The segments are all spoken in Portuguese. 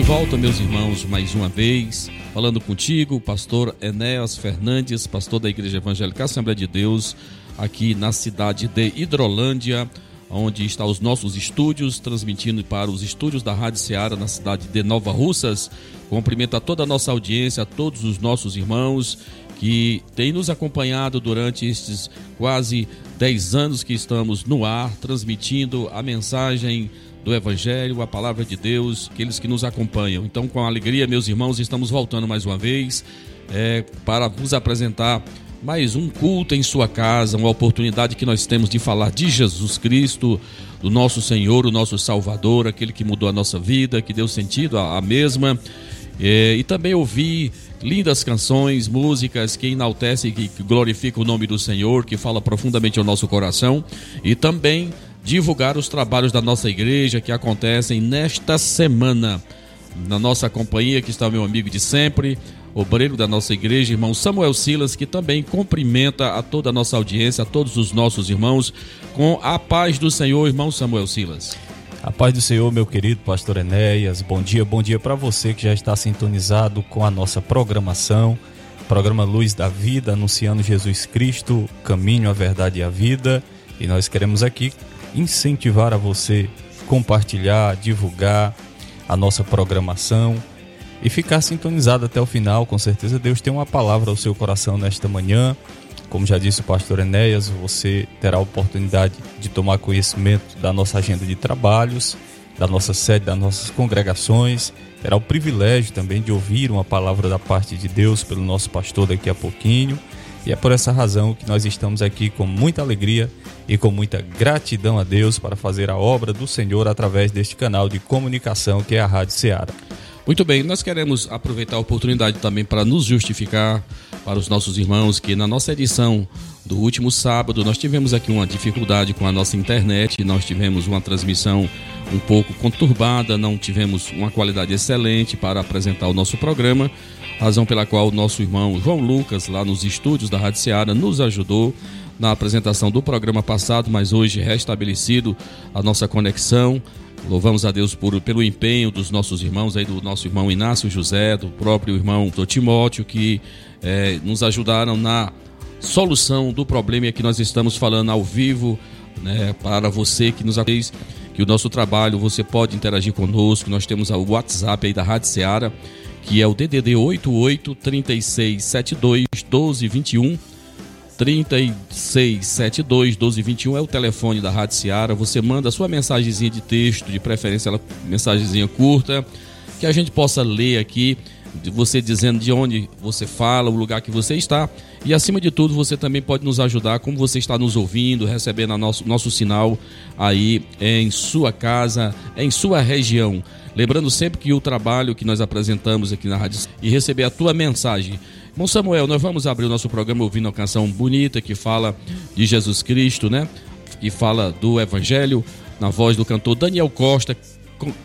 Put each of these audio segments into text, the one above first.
de volta, meus irmãos, mais uma vez, falando contigo, pastor Enéas Fernandes, pastor da Igreja Evangélica Assembleia de Deus, aqui na cidade de Hidrolândia, onde estão os nossos estúdios, transmitindo para os estúdios da Rádio Ceará na cidade de Nova Russas. Cumprimento a toda a nossa audiência, a todos os nossos irmãos que têm nos acompanhado durante estes quase 10 anos que estamos no ar, transmitindo a mensagem do Evangelho, a palavra de Deus, aqueles que nos acompanham. Então, com alegria, meus irmãos, estamos voltando mais uma vez é, para vos apresentar mais um culto em sua casa, uma oportunidade que nós temos de falar de Jesus Cristo, do nosso Senhor, o nosso Salvador, aquele que mudou a nossa vida, que deu sentido à mesma. É, e também ouvir lindas canções, músicas que enaltecem e que glorificam o nome do Senhor, que fala profundamente ao nosso coração. E também divulgar os trabalhos da nossa igreja que acontecem nesta semana. Na nossa companhia, que está meu amigo de sempre, obreiro da nossa igreja, irmão Samuel Silas, que também cumprimenta a toda a nossa audiência, a todos os nossos irmãos, com a paz do Senhor, irmão Samuel Silas. A paz do Senhor, meu querido pastor Enéas. Bom dia, bom dia para você que já está sintonizado com a nossa programação. Programa Luz da Vida, anunciando Jesus Cristo, caminho, a verdade e a vida. E nós queremos aqui incentivar a você compartilhar, divulgar a nossa programação e ficar sintonizado até o final. Com certeza Deus tem uma palavra ao seu coração nesta manhã. Como já disse o pastor Enéas, você terá a oportunidade de tomar conhecimento da nossa agenda de trabalhos, da nossa sede, das nossas congregações. Terá o privilégio também de ouvir uma palavra da parte de Deus pelo nosso pastor daqui a pouquinho. E é por essa razão que nós estamos aqui com muita alegria e com muita gratidão a Deus para fazer a obra do Senhor através deste canal de comunicação que é a Rádio Ceará. Muito bem, nós queremos aproveitar a oportunidade também para nos justificar para os nossos irmãos que na nossa edição do último sábado nós tivemos aqui uma dificuldade com a nossa internet, nós tivemos uma transmissão um pouco conturbada, não tivemos uma qualidade excelente para apresentar o nosso programa, razão pela qual o nosso irmão João Lucas, lá nos estúdios da Rádio Seara, nos ajudou na apresentação do programa passado, mas hoje restabelecido a nossa conexão. Louvamos a Deus por, pelo empenho dos nossos irmãos, aí do nosso irmão Inácio José, do próprio irmão do Timóteo, que é, nos ajudaram na solução do problema que nós estamos falando ao vivo, né, para você que nos fez que o nosso trabalho, você pode interagir conosco, nós temos o WhatsApp aí da Rádio Seara, que é o DDD 88 3672 1221 3672 1221 é o telefone da Rádio Seara. Você manda a sua mensagenzinha de texto, de preferência ela mensagenzinha curta, que a gente possa ler aqui, você dizendo de onde você fala, o lugar que você está. E acima de tudo, você também pode nos ajudar, como você está nos ouvindo, recebendo nosso, nosso sinal aí em sua casa, em sua região. Lembrando sempre que o trabalho que nós apresentamos aqui na rádio e receber a tua mensagem Bom, Samuel, nós vamos abrir o nosso programa ouvindo uma canção bonita que fala de Jesus Cristo, né? Que fala do Evangelho, na voz do cantor Daniel Costa.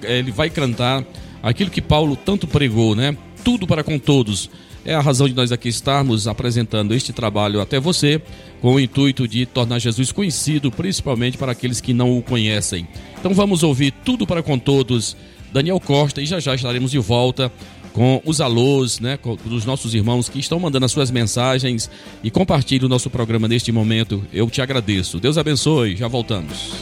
Ele vai cantar aquilo que Paulo tanto pregou, né? Tudo para com todos. É a razão de nós aqui estarmos apresentando este trabalho até você, com o intuito de tornar Jesus conhecido, principalmente para aqueles que não o conhecem. Então vamos ouvir Tudo para com Todos, Daniel Costa, e já já estaremos de volta com os alôs, né, dos nossos irmãos que estão mandando as suas mensagens e compartilhe o nosso programa neste momento. Eu te agradeço. Deus abençoe. Já voltamos.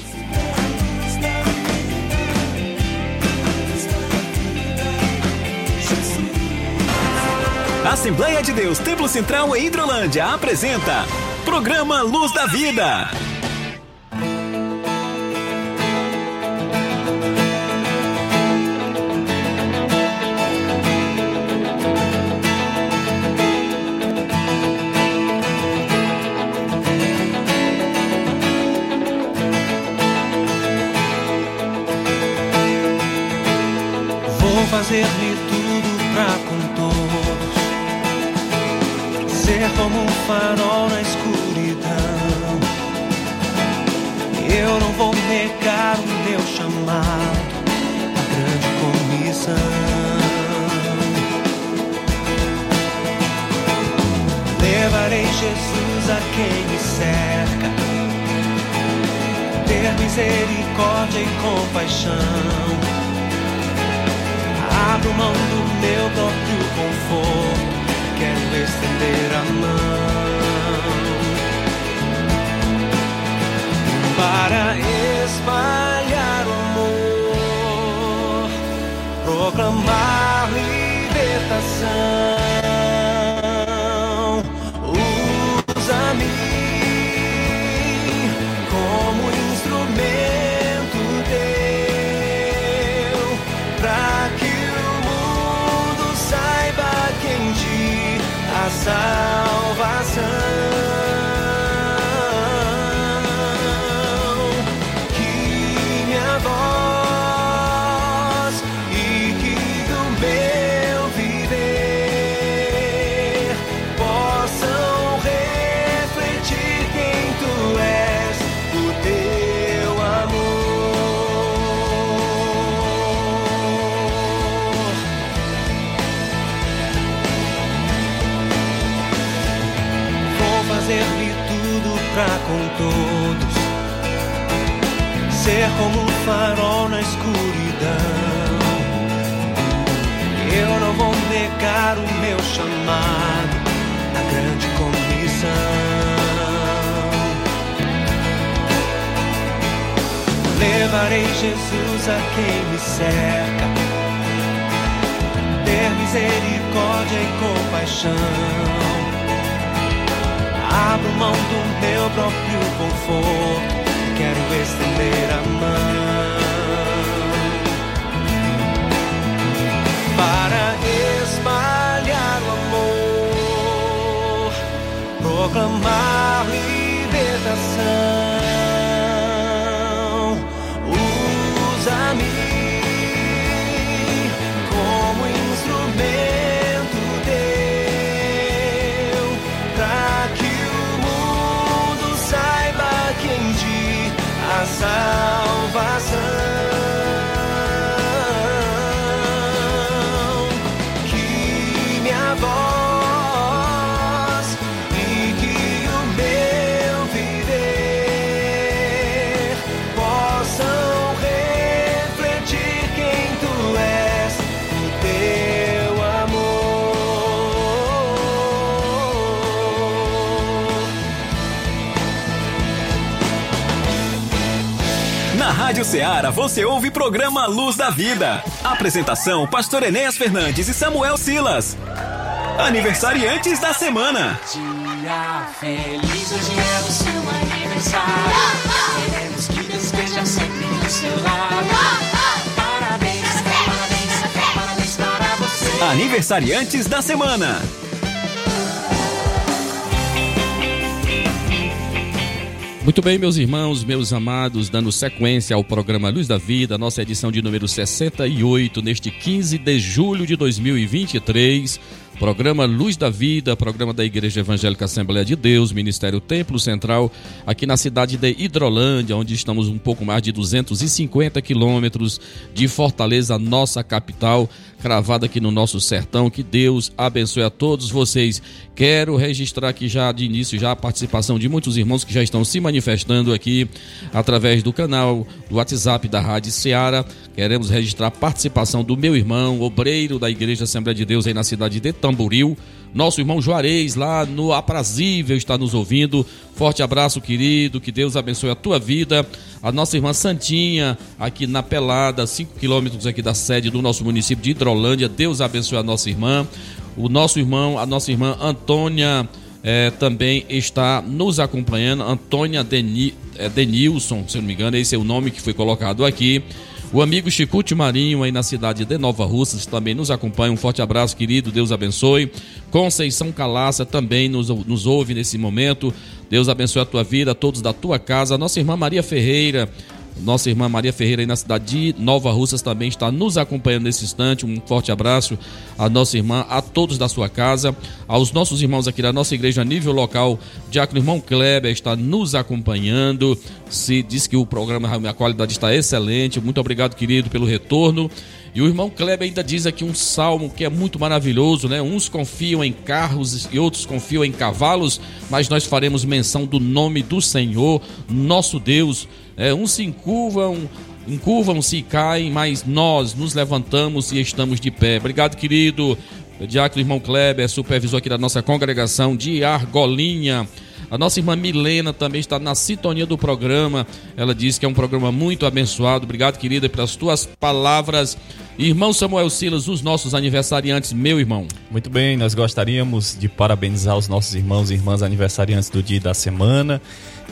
Assembleia de Deus Templo Central em Hidrolândia apresenta Programa Luz da Vida. Vou fazer-lhe tudo pra com todos. Ser como um farol na escuridão. Eu não vou negar o meu chamado, a grande comissão. Levarei Jesus a quem me cerca, ter misericórdia e compaixão abro mão do meu próprio conforto, como um farol na escuridão. Eu não vou negar o meu chamado, a grande comissão. Levarei Jesus a quem me cerca, ter misericórdia e compaixão. Abro mão do meu próprio conforto quero estender a mão para espalhar o amor, proclamar libertação. Você ouve programa Luz da Vida. Apresentação: Pastor Enéas Fernandes e Samuel Silas. Aniversariantes da semana. Dia feliz, hoje é o seu aniversário. Queremos que Deus esteja sempre ao seu lado. Parabéns, parabéns, parabéns para você. Aniversariantes da semana. Muito bem, meus irmãos, meus amados, dando sequência ao programa Luz da Vida, nossa edição de número 68, neste 15 de julho de 2023. Programa Luz da Vida, programa da Igreja Evangélica Assembleia de Deus, Ministério Templo Central, aqui na cidade de Hidrolândia, onde estamos um pouco mais de 250 quilômetros de Fortaleza, nossa capital cravada aqui no nosso sertão. Que Deus abençoe a todos vocês. Quero registrar aqui já de início já a participação de muitos irmãos que já estão se manifestando aqui através do canal do WhatsApp da Rádio Ceará. Queremos registrar a participação do meu irmão, obreiro da Igreja Assembleia de Deus aí na cidade de Tamboril. Nosso irmão Juarez, lá no Aprazível, está nos ouvindo. Forte abraço, querido. Que Deus abençoe a tua vida. A nossa irmã Santinha, aqui na Pelada, 5 quilômetros aqui da sede do nosso município de Hidrolândia. Deus abençoe a nossa irmã. O nosso irmão, a nossa irmã Antônia. É, também está nos acompanhando, Antônia Deni, é, Denilson, se não me engano, esse é o nome que foi colocado aqui. O amigo Chicute Marinho, aí na cidade de Nova Russas, também nos acompanha. Um forte abraço, querido. Deus abençoe. Conceição Calaça também nos, nos ouve nesse momento. Deus abençoe a tua vida, todos da tua casa. Nossa irmã Maria Ferreira, Nossa irmã Maria Ferreira aí na cidade de Nova Russas também está nos acompanhando nesse instante. Um forte abraço à nossa irmã, a todos da sua casa, aos nossos irmãos aqui da nossa igreja a nível local. Diácono irmão Kleber está nos acompanhando. Se diz que o programa, a qualidade está excelente. Muito obrigado, querido, pelo retorno. E o irmão Kleber ainda diz aqui um salmo que é muito maravilhoso, né? Uns confiam em carros e outros confiam em cavalos, mas nós faremos menção do nome do Senhor, nosso Deus. É, uns se encurvam, encurvam-se e caem, mas nós nos levantamos e estamos de pé. Obrigado, querido. Diácono irmão Kleber, supervisor aqui da nossa congregação de Argolinha. A nossa irmã Milena também está na sintonia do programa. Ela diz que é um programa muito abençoado. Obrigado, querida, pelas tuas palavras. Irmão Samuel Silas, os nossos aniversariantes, meu irmão. Muito bem, nós gostaríamos de parabenizar os nossos irmãos e irmãs aniversariantes do dia e da semana,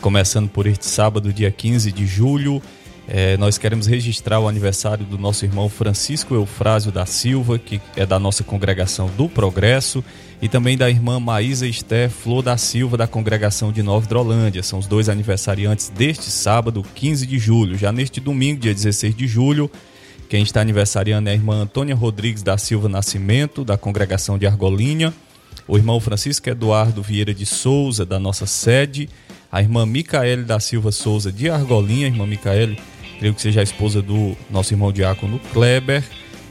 começando por este sábado, dia 15 de julho. É, nós queremos registrar o aniversário do nosso irmão Francisco Eufrásio da Silva, que é da nossa congregação do Progresso, e também da irmã Maísa Esther Flor da Silva, da congregação de Nova Drolândia. São os dois aniversariantes deste sábado, 15 de julho. Já neste domingo, dia 16 de julho, quem está aniversariando é a irmã Antônia Rodrigues da Silva Nascimento, da congregação de Argolinha, o irmão Francisco Eduardo Vieira de Souza, da nossa sede, a irmã Micaele da Silva Souza de Argolinha, irmã Micaele, creio que seja a esposa do nosso irmão diácono Kleber,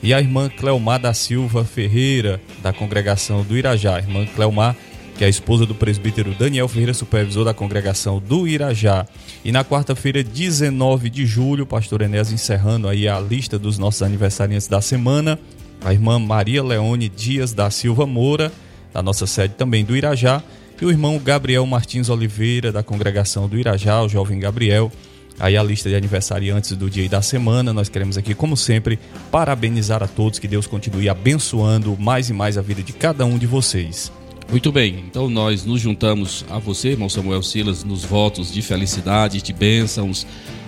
e a irmã Cleomar da Silva Ferreira, da congregação do Irajá. A irmã Cleomar, que é a esposa do presbítero Daniel Ferreira, supervisor da congregação do Irajá. E na quarta-feira, 19 de julho, pastor Enéas encerrando aí a lista dos nossos aniversariantes da semana, a irmã Maria Leone Dias da Silva Moura, da nossa sede também do Irajá, e o irmão Gabriel Martins Oliveira, da congregação do Irajá, o jovem Gabriel, aí a lista de aniversariantes do dia e da semana. Nós queremos aqui, como sempre, parabenizar a todos, que Deus continue abençoando mais e mais a vida de cada um de vocês. Muito bem, então nós nos juntamos a você, irmão Samuel Silas, nos votos de felicidade, de bênçãos,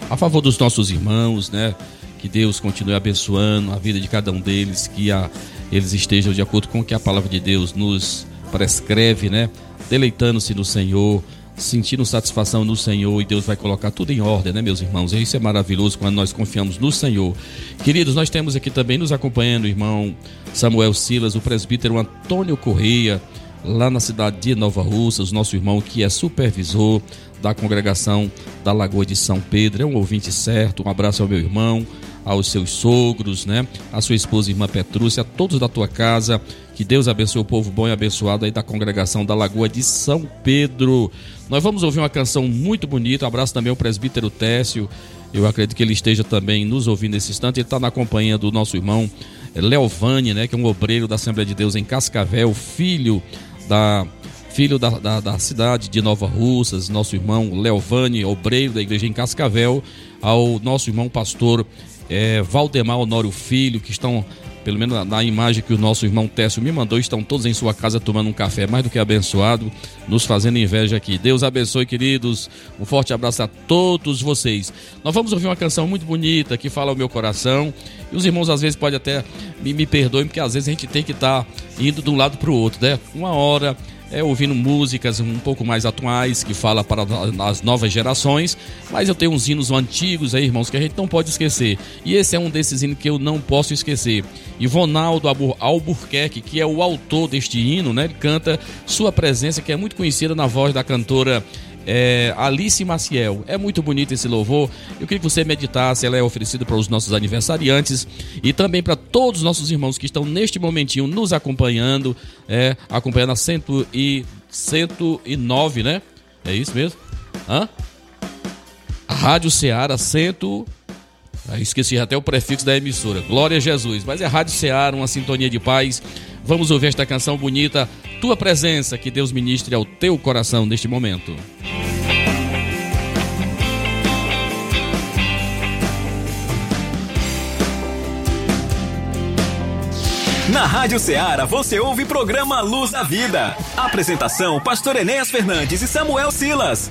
a favor dos nossos irmãos, né? Que Deus continue abençoando a vida de cada um deles, que a, eles estejam de acordo com o que a palavra de Deus nos prescreve, né? Deleitando-se no Senhor, sentindo satisfação no Senhor e Deus vai colocar tudo em ordem, né, meus irmãos? Isso é maravilhoso quando nós confiamos no Senhor. Queridos, nós temos aqui também nos acompanhando o irmão Samuel Silas, o presbítero Antônio Correia, lá na cidade de Nova Russas, nosso irmão que é supervisor da congregação da Lagoa de São Pedro, é um ouvinte certo. Um abraço ao meu irmão, aos seus sogros, né? A sua esposa, irmã Petrúcia, a todos da tua casa. Que Deus abençoe o povo bom e abençoado aí da congregação da Lagoa de São Pedro. Nós vamos ouvir uma canção muito bonita. Abraço também ao presbítero Técio. Eu acredito que ele esteja também nos ouvindo nesse instante. Ele está na companhia do nosso irmão Leovani, né? Que é um obreiro da Assembleia de Deus em Cascavel, filho da filho da, da, da, cidade de Nova Russas, nosso irmão Leovani, obreiro da igreja em Cascavel, ao nosso irmão pastor é, Valdemar Honório Filho, que estão, pelo menos na, na, imagem que o nosso irmão Técio me mandou, estão todos em sua casa tomando um café mais do que abençoado, nos fazendo inveja aqui. Deus abençoe, queridos. Um forte abraço a todos vocês. Nós vamos ouvir uma canção muito bonita que fala ao meu coração. E os irmãos às vezes podem até me, me perdoem, porque às vezes a gente tem que estar tá indo de um lado para o outro, né? Uma hora é, ouvindo músicas um pouco mais atuais, que fala para as novas gerações, mas eu tenho uns hinos antigos aí, irmãos, que a gente não pode esquecer. E esse é um desses hinos que eu não posso esquecer. Ivonaldo Albuquerque, que é o autor deste hino, né? Ele canta Sua Presença, que é muito conhecida na voz da cantora é, Alice Maciel. É muito bonito esse louvor. Eu queria que você meditasse. Ela é oferecida para os nossos aniversariantes e também para todos os nossos irmãos que estão neste momentinho nos acompanhando, é, acompanhando a cento e, 109, né? É isso mesmo? Hã? A Rádio Ceará cento ah, esqueci até o prefixo da emissora. Glória a Jesus. Mas é Rádio Ceará, uma sintonia de paz. Vamos ouvir esta canção bonita. Tua presença, que Deus ministre ao teu coração neste momento. Na Rádio Ceará você ouve programa Luz da Vida. Apresentação: Pastor Enéas Fernandes e Samuel Silas.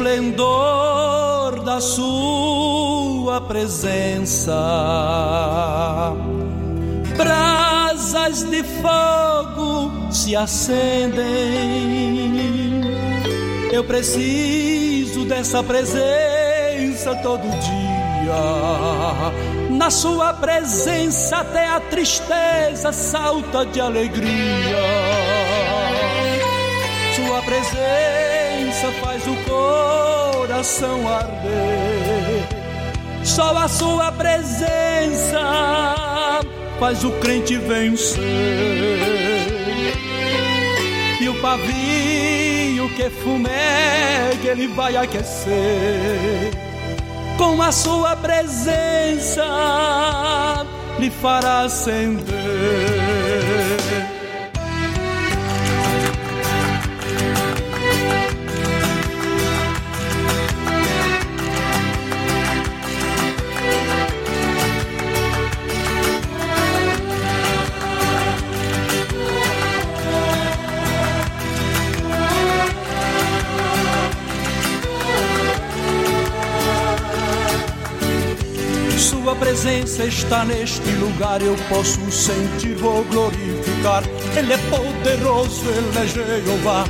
Pelo resplendor da sua presença. Brasas de fogo se acendem. Eu preciso dessa presença todo dia. Na sua presença até a tristeza salta de alegria. Sua presença coração arder. Só a sua presença faz o crente vencer. E o pavio que fumega ele vai aquecer. Com a sua presença lhe fará acender. Presença está neste lugar, eu posso sentir, vou glorificar. Ele é poderoso, ele é Jeová.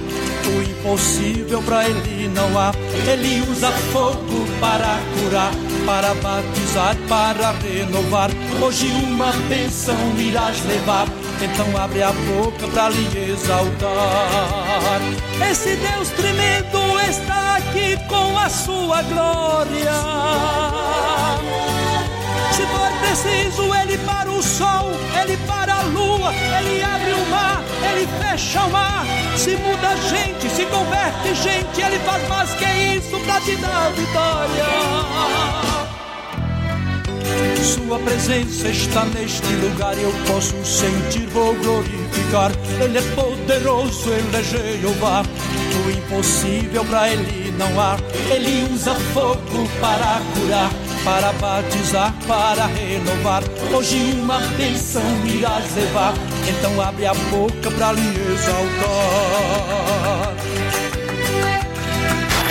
O impossível para ele não há. Ele usa fogo para curar, para batizar, para renovar. Hoje uma bênção irás levar. Então abre a boca para lhe exaltar. Esse Deus tremendo está aqui com a sua glória. Se for preciso, ele para o sol, ele para a lua, ele abre o mar, ele fecha o mar. Se muda gente, se converte gente, ele faz mais que isso pra te dar vitória. Sua presença está neste lugar, eu posso sentir, vou glorificar. Ele é poderoso, ele é Jeová. O impossível para ele não há. Ele usa fogo para curar, para batizar, para renovar. Hoje uma bênção irás levar, então abre a boca para lhe exaltar.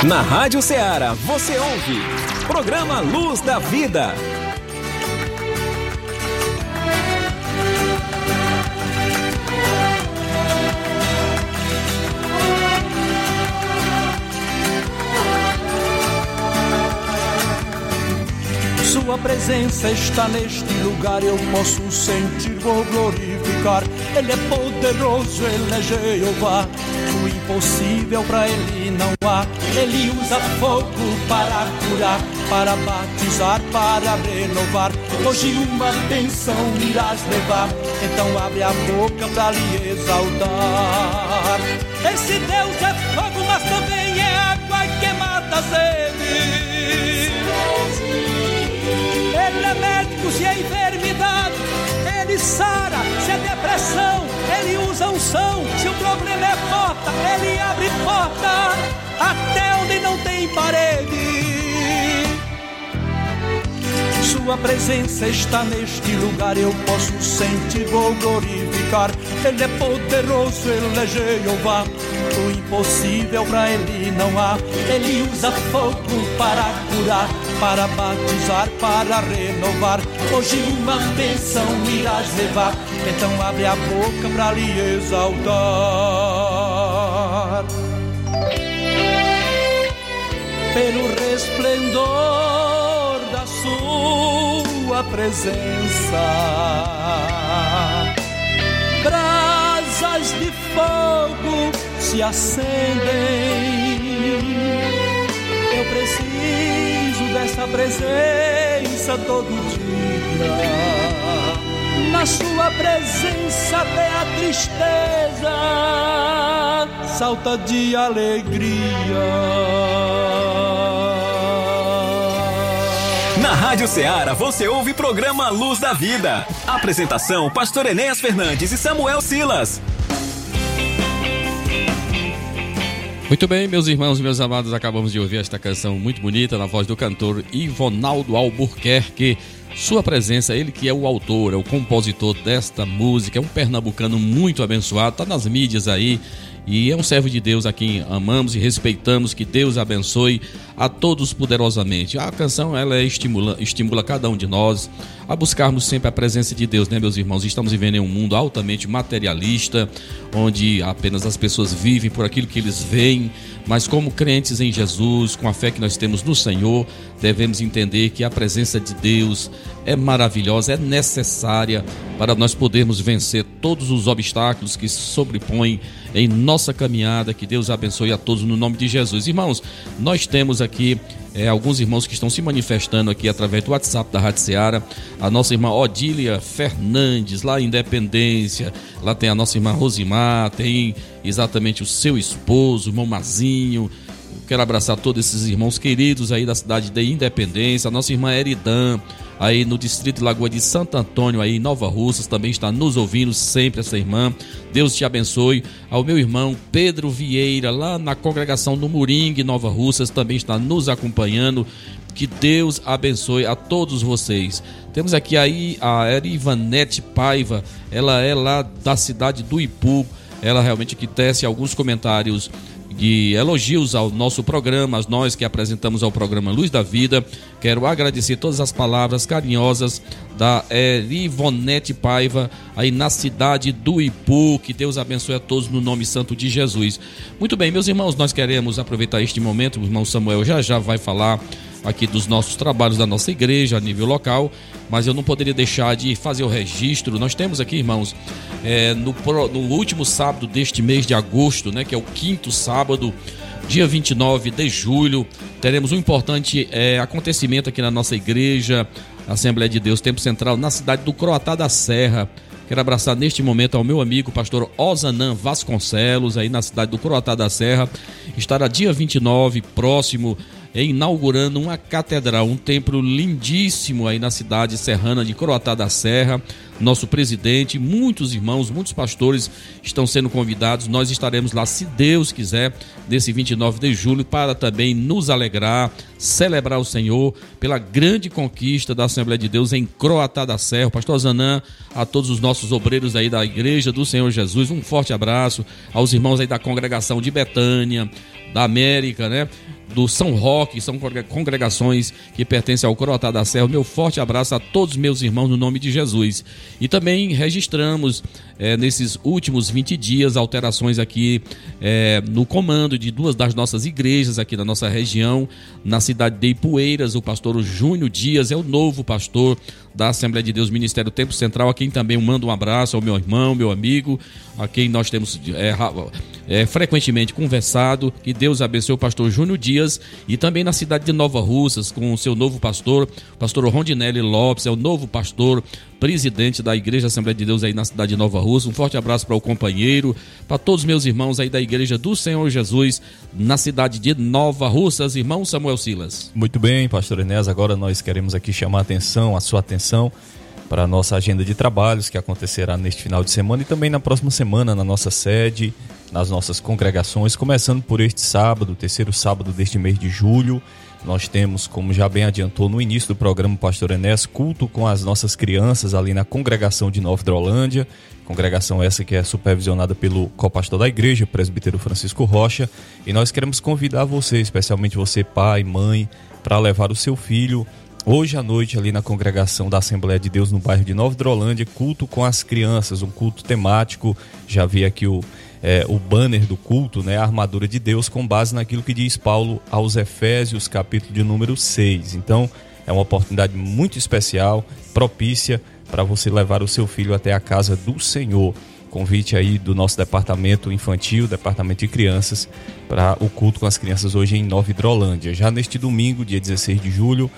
Na Rádio Ceará você ouve Programa Luz da Vida. Sua presença está neste lugar, eu posso sentir, vou glorificar. Ele é poderoso, ele é Jeová. O impossível para ele não há. Ele usa fogo para curar, para batizar, para renovar. Hoje uma bênção irás levar, então abre a boca para lhe exaltar. Esse Deus é fogo, mas também é água que mata a sede. Ele é médico se é enfermidade, ele sara se é depressão, ele usa unção, se o problema é porta, ele abre porta até onde não tem parede. Sua presença está neste lugar, eu posso sentir, vou glorificar. Ele é poderoso, ele é Jeová. O impossível para ele não há. Ele usa fogo para curar, para batizar, para renovar. Hoje uma bênção irás levar, então abre a boca para lhe exaltar. Pelo resplendor da sua presença. Brasas de fogo se acendem. Eu preciso dessa presença todo dia. Na sua presença até a tristeza salta de alegria. Na Rádio Ceará você ouve programa Luz da Vida. Apresentação: Pastor Enéas Fernandes e Samuel Silas. Muito bem, meus irmãos e meus amados, acabamos de ouvir esta canção muito bonita na voz do cantor Ivonaldo Albuquerque, sua presença, ele que é o autor, é o compositor desta música, é um pernambucano muito abençoado, tá nas mídias aí. E é um servo de Deus a quem amamos e respeitamos. Que Deus abençoe a todos poderosamente. A canção ela é estimula, estimula cada um de nós a buscarmos sempre a presença de Deus, né, meus irmãos? Estamos vivendo em um mundo altamente materialista, onde apenas as pessoas vivem por aquilo que eles veem, mas como crentes em Jesus, com a fé que nós temos no Senhor, devemos entender que a presença de Deus é maravilhosa, é necessária para nós podermos vencer todos os obstáculos que se sobrepõem em nossa caminhada. Que Deus abençoe a todos no nome de Jesus. Irmãos, nós temos aqui é, alguns irmãos que estão se manifestando aqui através do WhatsApp da Rádio Seara. A nossa irmã Odília Fernandes, lá em Independência. Lá tem a nossa irmã Rosimar, tem exatamente o seu esposo, o irmão Mazinho. Quero abraçar todos esses irmãos queridos aí da cidade de Independência. A nossa irmã Eridan, aí no distrito Lagoa de Santo Antônio, aí em Nova Russas, também está nos ouvindo sempre essa irmã. Deus te abençoe. Ao meu irmão Pedro Vieira, lá na congregação do Moringue, Nova Russas, também está nos acompanhando. Que Deus abençoe a todos vocês. Temos aqui aí a Erivanete Paiva, ela é lá da cidade do Ipu. Ela realmente que tece alguns comentários de elogios ao nosso programa, nós que apresentamos ao programa Luz da Vida. Quero agradecer todas as palavras carinhosas da Erivonete Paiva, aí na cidade do Ipu. Que Deus abençoe a todos no nome santo de Jesus. Muito bem, meus irmãos, nós queremos aproveitar este momento. O irmão Samuel já já vai falar aqui dos nossos trabalhos da nossa igreja a nível local, mas eu não poderia deixar de fazer o registro. Nós temos aqui, irmãos, é, no, no, último sábado deste mês de agosto, né, que é o quinto sábado, dia 29 de julho, teremos um importante é, acontecimento aqui na nossa igreja, Assembleia de Deus Tempo Central, na cidade do Croatá da Serra. Quero abraçar neste momento ao meu amigo pastor Osanã Vasconcelos, aí na cidade do Croatá da Serra. Estará dia 29, próximo inaugurando uma catedral, um templo lindíssimo aí na cidade serrana de Croatá da Serra. Nosso presidente, muitos irmãos, muitos pastores estão sendo convidados. Nós estaremos lá, se Deus quiser, desse 29 de julho, para também nos alegrar, celebrar o Senhor pela grande conquista da Assembleia de Deus em Croatá da Serra. Pastor Zanã, a todos os nossos obreiros aí da Igreja do Senhor Jesus, um forte abraço. Aos irmãos aí da congregação de Betânia, da América, né? Do São Roque, são congregações que pertencem ao Croatá da Serra. Meu forte abraço a todos meus irmãos no nome de Jesus. E também registramos é, nesses últimos 20 dias alterações aqui é, no comando de duas das nossas igrejas aqui na nossa região, na cidade de Ipueiras. O pastor Júnior Dias é o novo pastor da Assembleia de Deus Ministério Tempo Central, a quem também mando um abraço ao meu irmão, meu amigo, a quem nós temos é, é, frequentemente conversado. Que Deus abençoe o pastor Júnior Dias e também na cidade de Nova Russas, com o seu novo pastor, pastor Rondinelli Lopes, é o novo pastor, presidente da Igreja Assembleia de Deus aí na cidade de Nova Russa. Um forte abraço para o companheiro, para todos meus irmãos aí da Igreja do Senhor Jesus na cidade de Nova Russas, irmão Samuel Silas. Muito bem, pastor Enéas, agora nós queremos aqui chamar a atenção, a sua atenção para a nossa agenda de trabalhos que acontecerá neste final de semana e também na próxima semana na nossa sede, nas nossas congregações, começando por este sábado, terceiro sábado deste mês de julho. Nós temos, como já bem adiantou no início do programa Pastor Enéas, culto com as nossas crianças ali na congregação de Nova Drolândia. Congregação essa que é supervisionada pelo copastor da igreja, presbítero Francisco Rocha. E nós queremos convidar você, especialmente você, pai, mãe, para levar o seu filho hoje à noite ali na congregação da Assembleia de Deus no bairro de Nova Drolândia, culto com as crianças, um culto temático. Já vi aqui o é, o banner do culto, né, a armadura de Deus, com base naquilo que diz Paulo aos Efésios, capítulo de número 6. Então, é uma oportunidade muito especial, propícia para você levar o seu filho até a casa do Senhor. Convite aí do nosso departamento infantil, departamento de crianças, para o culto com as crianças hoje em Nova Hidrolândia. Já neste domingo, dia 16 de julho,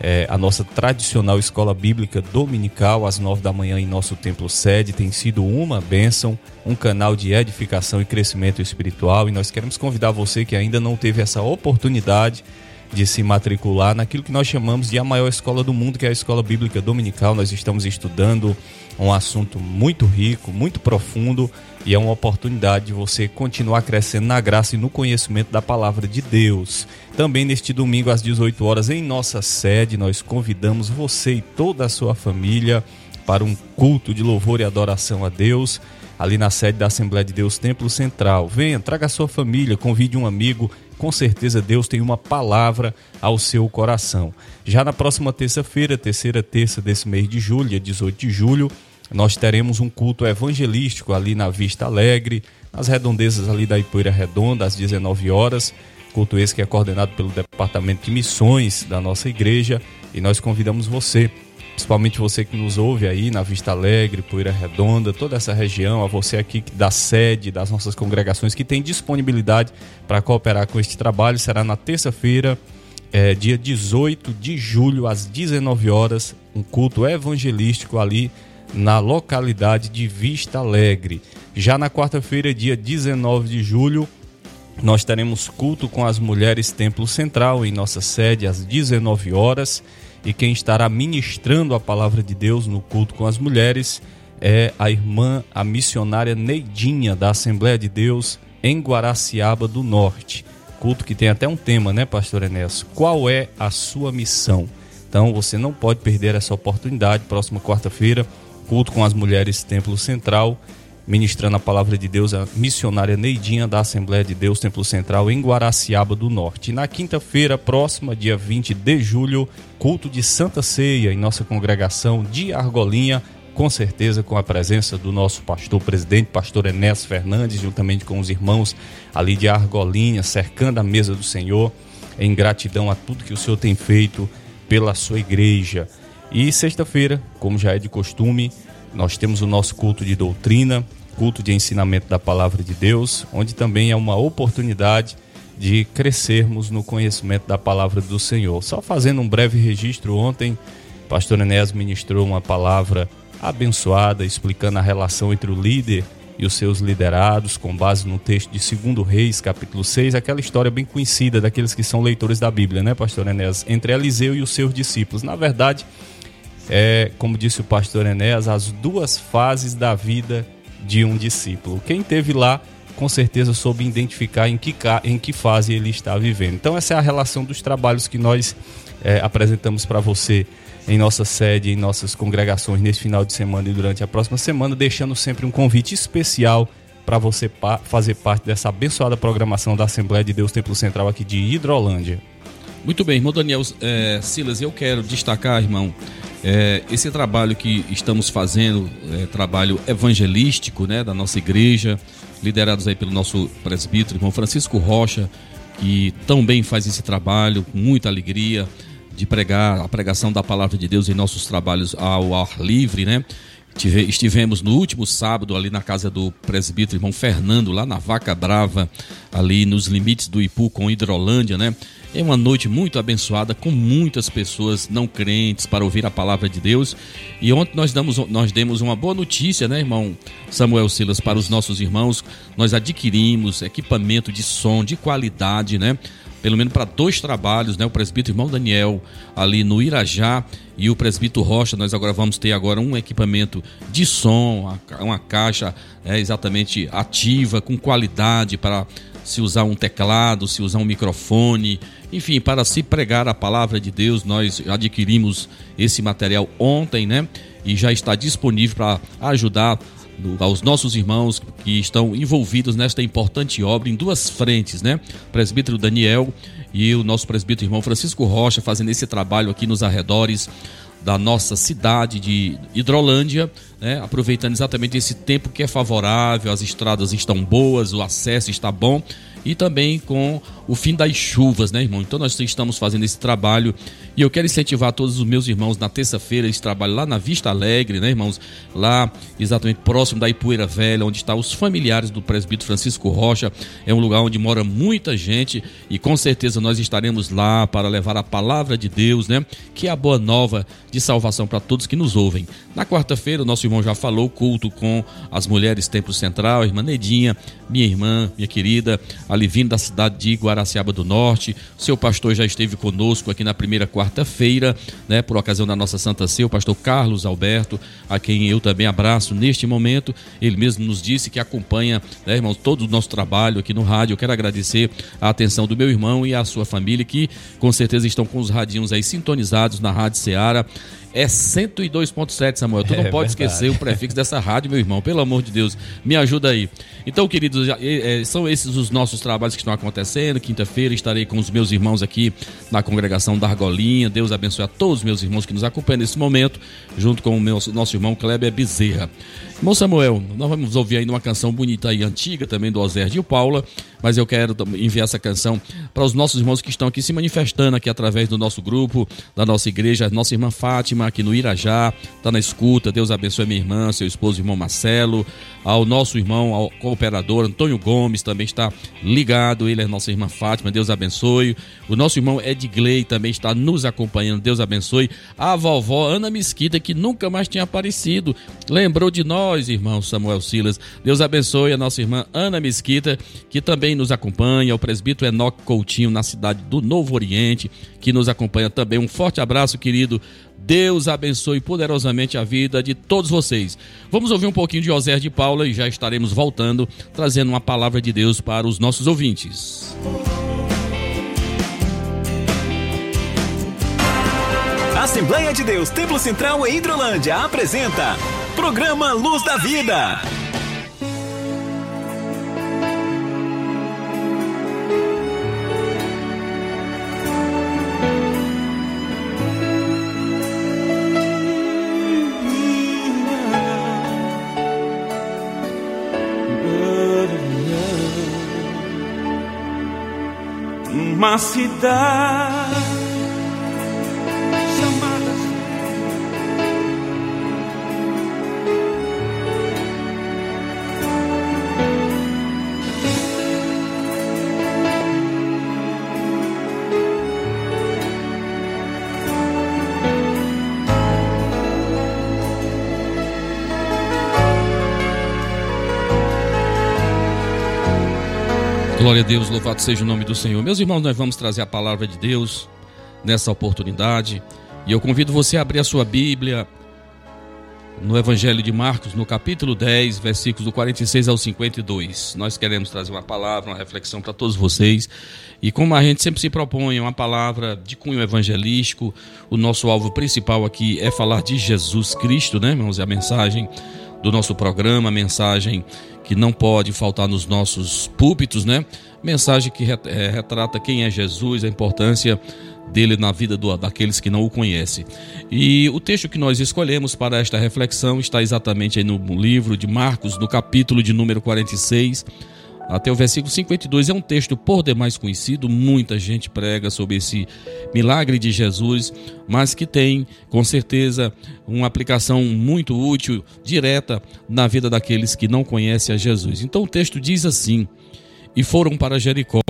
é, a nossa tradicional escola bíblica dominical, às nove da manhã, em nosso templo sede, tem sido uma bênção, um canal de edificação e crescimento espiritual. E nós queremos convidar você que ainda não teve essa oportunidade de se matricular naquilo que nós chamamos de a maior escola do mundo, que é a Escola Bíblica Dominical. Nós estamos estudando um assunto muito rico, muito profundo e é uma oportunidade de você continuar crescendo na graça e no conhecimento da palavra de Deus. Também neste domingo às 18 horas em nossa sede, nós convidamos você e toda a sua família para um culto de louvor e adoração a Deus ali na sede da Assembleia de Deus Templo Central. Venha, traga a sua família, convide um amigo, com certeza Deus tem uma palavra ao seu coração. Já na próxima terça-feira, terceira terça desse mês de julho, dia 18 de julho, nós teremos um culto evangelístico ali na Vista Alegre, nas redondezas ali da Ipoeira Redonda, às 19 horas. Culto esse que é coordenado pelo Departamento de Missões da nossa igreja e nós convidamos você principalmente você que nos ouve aí na Vista Alegre, Poeira Redonda, toda essa região, a você aqui da sede das nossas congregações que tem disponibilidade para cooperar com este trabalho, será na terça-feira, é, dia 18 de julho, às 19 horas, um culto evangelístico ali na localidade de Vista Alegre. Já na quarta-feira, dia 19 de julho, nós teremos culto com as mulheres Templo Central em nossa sede às 19 horas e quem estará ministrando a palavra de Deus no culto com as mulheres é a irmã, a missionária Neidinha, da Assembleia de Deus em Guaraciaba do Norte. Culto que tem até um tema, né, pastor Enéas? Qual é a sua missão? Então você não pode perder essa oportunidade. Próxima quarta-feira, culto com as mulheres Templo Central ministrando a palavra de Deus, a missionária Neidinha da Assembleia de Deus Templo Central em Guaraciaba do Norte. Na quinta-feira próxima, dia 20 de julho, culto de Santa Ceia em nossa congregação de Argolinha, com certeza com a presença do nosso pastor presidente, pastor Enéas Fernandes, juntamente com os irmãos ali de Argolinha, cercando a mesa do Senhor, em gratidão a tudo que o Senhor tem feito pela sua igreja. E sexta-feira, como já é de costume, nós temos o nosso culto de doutrina, culto de ensinamento da palavra de Deus, onde também é uma oportunidade de crescermos no conhecimento da palavra do Senhor. Só fazendo um breve registro, ontem, pastor Enéas ministrou uma palavra abençoada, explicando a relação entre o líder e os seus liderados, com base no texto de 2 Reis, capítulo 6, aquela história bem conhecida daqueles que são leitores da Bíblia, né, pastor Enéas? Entre Eliseu e os seus discípulos. Na verdade, é, como disse o pastor Enéas, as duas fases da vida de um discípulo. Quem teve lá, com certeza soube identificar em que, em que fase ele está vivendo. Então, essa é a relação dos trabalhos que nós é, apresentamos para você em nossa sede, em nossas congregações nesse final de semana e durante a próxima semana, deixando sempre um convite especial para você pa fazer parte dessa abençoada programação da Assembleia de Deus Templo Central aqui de Hidrolândia. Muito bem, irmão Daniel é, Silas, eu quero destacar, irmão, é, esse trabalho que estamos fazendo, é, trabalho evangelístico né, da nossa igreja, liderados aí pelo nosso presbítero, irmão Francisco Rocha, que tão bem faz esse trabalho, com muita alegria, de pregar a pregação da palavra de Deus em nossos trabalhos ao ar livre, né? Estivemos no último sábado ali na casa do presbítero irmão Fernando, lá na Vaca Brava, ali nos limites do Ipu com Hidrolândia, né? É uma noite muito abençoada com muitas pessoas não crentes para ouvir a palavra de Deus. E ontem nós, damos, nós demos uma boa notícia, né, irmão Samuel Silas, para os nossos irmãos. Nós adquirimos equipamento de som de qualidade, né? Pelo menos para dois trabalhos, né? O presbítero irmão Daniel ali no Irajá e o presbítero Rocha. Nós agora vamos ter agora um equipamento de som, uma caixa é, exatamente ativa, com qualidade para se usar um teclado, se usar um microfone, enfim, para se pregar a palavra de Deus, nós adquirimos esse material ontem, né? E já está disponível para ajudar aos nossos irmãos que estão envolvidos nesta importante obra em duas frentes, né? O presbítero Daniel e o nosso presbítero irmão Francisco Rocha fazendo esse trabalho aqui nos arredores da nossa cidade de Hidrolândia, né? aproveitando exatamente esse tempo que é favorável, as estradas estão boas, o acesso está bom e também com o fim das chuvas, né, irmão? Então nós estamos fazendo esse trabalho e eu quero incentivar todos os meus irmãos na terça-feira, esse trabalho lá na Vista Alegre, né, irmãos? Lá, exatamente próximo da Ipueira Velha, onde estão os familiares do presbítero Francisco Rocha. É um lugar onde mora muita gente e com certeza nós estaremos lá para levar a palavra de Deus, né? Que é a boa nova de salvação para todos que nos ouvem. Na quarta-feira, o nosso irmão já falou culto com as mulheres Templo Central, a irmã Nedinha, minha irmã, minha querida, ali vindo da cidade de Guaraciaba do Norte. Seu pastor já esteve conosco aqui na primeira quarta-feira, né, por ocasião da nossa Santa Ceia, o pastor Carlos Alberto, a quem eu também abraço neste momento. Ele mesmo nos disse que acompanha, né, irmãos, todo o nosso trabalho aqui no rádio. Eu quero agradecer a atenção do meu irmão e a sua família, que com certeza estão com os radinhos aí sintonizados na Rádio Ceará é 102.7, Samuel. Tu não É pode verdade. esquecer o prefixo dessa rádio, meu irmão. Pelo amor de Deus, me ajuda aí. Então, queridos, eh, eh, são esses os nossos trabalhos que estão acontecendo. Quinta-feira estarei com os meus irmãos aqui na congregação da Argolinha. Deus abençoe a todos os meus irmãos que nos acompanham nesse momento, junto com o meu, nosso irmão Kleber Bezerra. Irmão Samuel, nós vamos ouvir ainda uma canção bonita e antiga também do Ozer e o Paula, mas eu quero enviar essa canção para os nossos irmãos que estão aqui se manifestando aqui através do nosso grupo, da nossa igreja, nossa irmã Fátima aqui no Irajá, está na escuta. Deus abençoe minha irmã, seu esposo, irmão Marcelo, ao nosso irmão, ao cooperador Antônio Gomes também está ligado, ele é nossa irmã Fátima, Deus abençoe. O nosso irmão Edgley também está nos acompanhando, Deus abençoe. A vovó Ana Mesquita, que nunca mais tinha aparecido, lembrou de nós, irmão Samuel Silas. Deus abençoe a nossa irmã Ana Mesquita, que também nos acompanha, o presbítero Enoque Coutinho, na cidade do Novo Oriente, que nos acompanha também. Um forte abraço, querido. Deus abençoe poderosamente a vida de todos vocês. Vamos ouvir um pouquinho de José de Paula e já estaremos voltando, trazendo uma palavra de Deus para os nossos ouvintes. Assembleia de Deus Templo Central em Hidrolândia apresenta Programa Luz da Vida. Uma cidade Glória a Deus, louvado seja o nome do Senhor. Meus irmãos, nós vamos trazer a palavra de Deus nessa oportunidade. E eu convido você a abrir a sua Bíblia no Evangelho de Marcos, no capítulo 10, versículos do 46 ao 52. Nós queremos trazer uma palavra, uma reflexão para todos vocês. E como a gente sempre se propõe, uma palavra de cunho evangelístico, o nosso alvo principal aqui é falar de Jesus Cristo, né, irmãos? É a mensagem do nosso programa, mensagem que não pode faltar nos nossos púlpitos, né? Mensagem que eh, retrata quem é Jesus, a importância dele na vida do- daqueles que não o conhecem. E o texto que nós escolhemos para esta reflexão está exatamente aí no livro de Marcos, no capítulo de número 46, até o versículo 52. É um texto por demais conhecido, muita gente prega sobre esse milagre de Jesus, mas que tem, com certeza, uma aplicação muito útil, direta na vida daqueles que não conhecem a Jesus. Então o texto diz assim: E foram para Jericó.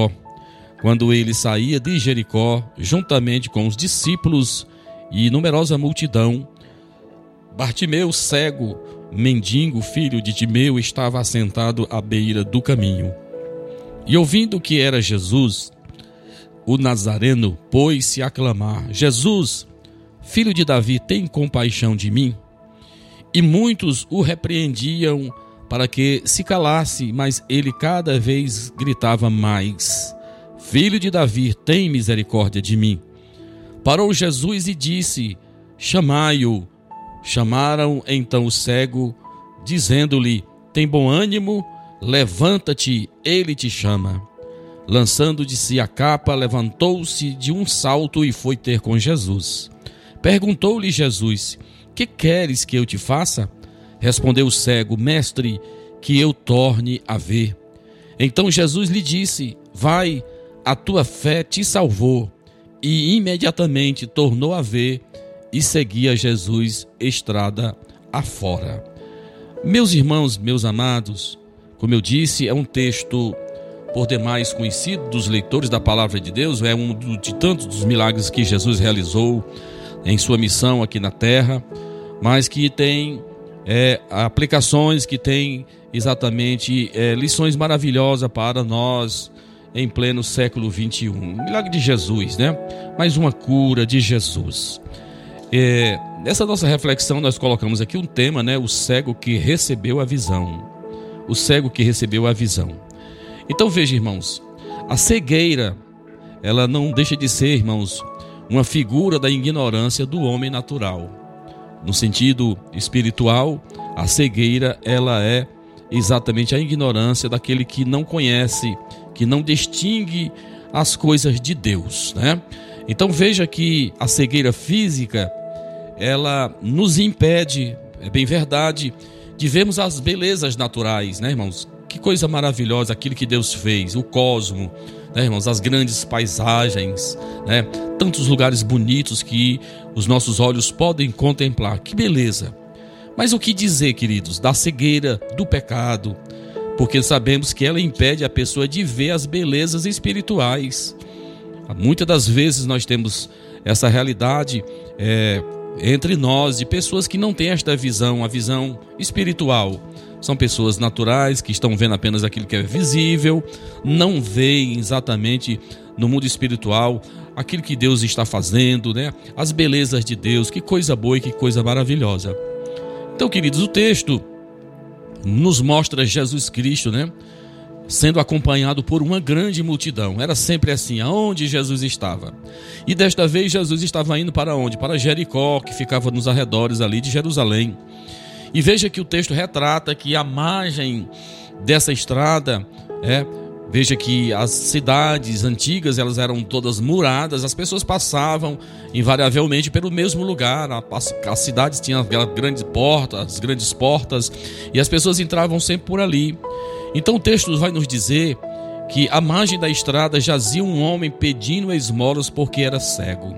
Quando ele saía de Jericó, juntamente com os discípulos e numerosa multidão, Bartimeu, cego, mendigo, filho de Timeu, estava assentado à beira do caminho. E ouvindo que era Jesus, o Nazareno pôs-se a clamar: Jesus, filho de Davi, tem compaixão de mim? E muitos o repreendiam para que se calasse, mas ele cada vez gritava mais: Filho de Davi, tem misericórdia de mim. Parou Jesus e disse: Chamai-o. Chamaram então o cego, dizendo-lhe: Tem bom ânimo, levanta-te, ele te chama. Lançando de si a capa, levantou-se de um salto e foi ter com Jesus. Perguntou-lhe Jesus: Que queres que eu te faça? Respondeu o cego: Mestre, que eu torne a ver. Então Jesus lhe disse: Vai, a tua fé te salvou. E imediatamente tornou a ver e seguia Jesus estrada afora. Meus irmãos, meus amados, como eu disse, é um texto por demais conhecido dos leitores da palavra de Deus, é um de tantos dos milagres que Jesus realizou em sua missão aqui na terra, mas que tem é, aplicações, que tem exatamente é, lições maravilhosas para nós em pleno século 21. Milagre de Jesus, né? Mais uma cura de Jesus. É, nessa nossa reflexão, nós colocamos aqui um tema, né? O cego que recebeu a visão. O cego que recebeu a visão. Então veja, irmãos, a cegueira, ela não deixa de ser, irmãos, uma figura da ignorância do homem natural. No sentido espiritual, a cegueira, ela é exatamente a ignorância daquele que não conhece, que não distingue as coisas de Deus, né? Então veja que a cegueira física, ela nos impede, é bem verdade, de vermos as belezas naturais, né, irmãos? Que coisa maravilhosa aquilo que Deus fez, o cosmo, né, irmãos? As grandes paisagens, né? Tantos lugares bonitos que os nossos olhos podem contemplar. Que beleza! Mas o que dizer, queridos, da cegueira do pecado? Porque sabemos que ela impede a pessoa de ver as belezas espirituais. Muitas das vezes nós temos essa realidade é, entre nós de pessoas que não têm esta visão, a visão espiritual. São pessoas naturais que estão vendo apenas aquilo que é visível, não veem exatamente no mundo espiritual aquilo que Deus está fazendo, né? As belezas de Deus, que coisa boa e que coisa maravilhosa. Então, queridos, o texto nos mostra Jesus Cristo, né? Sendo acompanhado por uma grande multidão. Era sempre assim, aonde Jesus estava. E desta vez Jesus estava indo para onde? Para Jericó, que ficava nos arredores ali de Jerusalém. E veja que o texto retrata que a margem dessa estrada é Veja que as cidades antigas elas eram todas muradas, as pessoas passavam invariavelmente pelo mesmo lugar. As cidades tinham aquelas grandes portas, as grandes portas, e as pessoas entravam sempre por ali. Então o texto vai nos dizer que à margem da estrada jazia um homem pedindo esmolas porque era cego.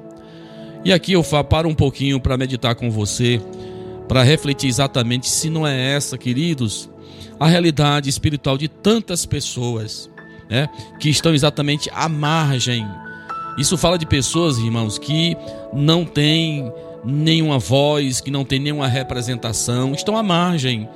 E aqui eu paro um pouquinho para meditar com você, para refletir exatamente se não é essa, queridos, a realidade espiritual de tantas pessoas né, que estão exatamente à margem. Isso fala de pessoas, irmãos, que não têm nenhuma voz, que não têm nenhuma representação, estão à margem.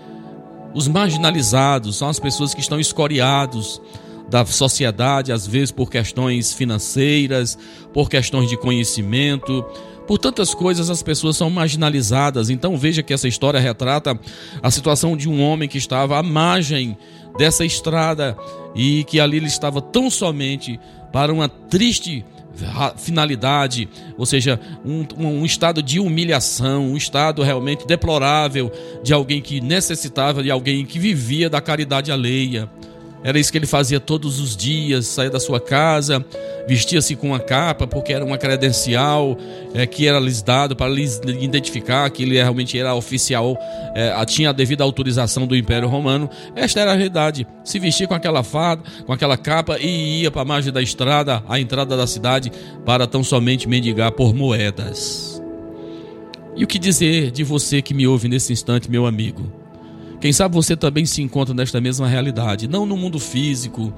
Os marginalizados são as pessoas que estão escoriados da sociedade, às vezes por questões financeiras, por questões de conhecimento, por tantas coisas as pessoas são marginalizadas. Então veja que essa história retrata a situação de um homem que estava à margem dessa estrada e que ali ele estava tão somente para uma triste finalidade, ou seja, um, um, estado de humilhação, um estado realmente deplorável de alguém que necessitava, de alguém que vivia da caridade alheia. Era isso que ele fazia todos os dias, saía da sua casa, vestia-se com uma capa, porque era uma credencial é, que era lhes dado para lhes identificar que ele realmente era oficial, é, tinha a devida autorização do Império Romano. Esta era a realidade. Se vestia com aquela fada, com aquela capa e ia para a margem da estrada, à entrada da cidade, para tão somente mendigar por moedas. E o que dizer de você que me ouve nesse instante, meu amigo? Quem sabe você também se encontra nesta mesma realidade, não no mundo físico.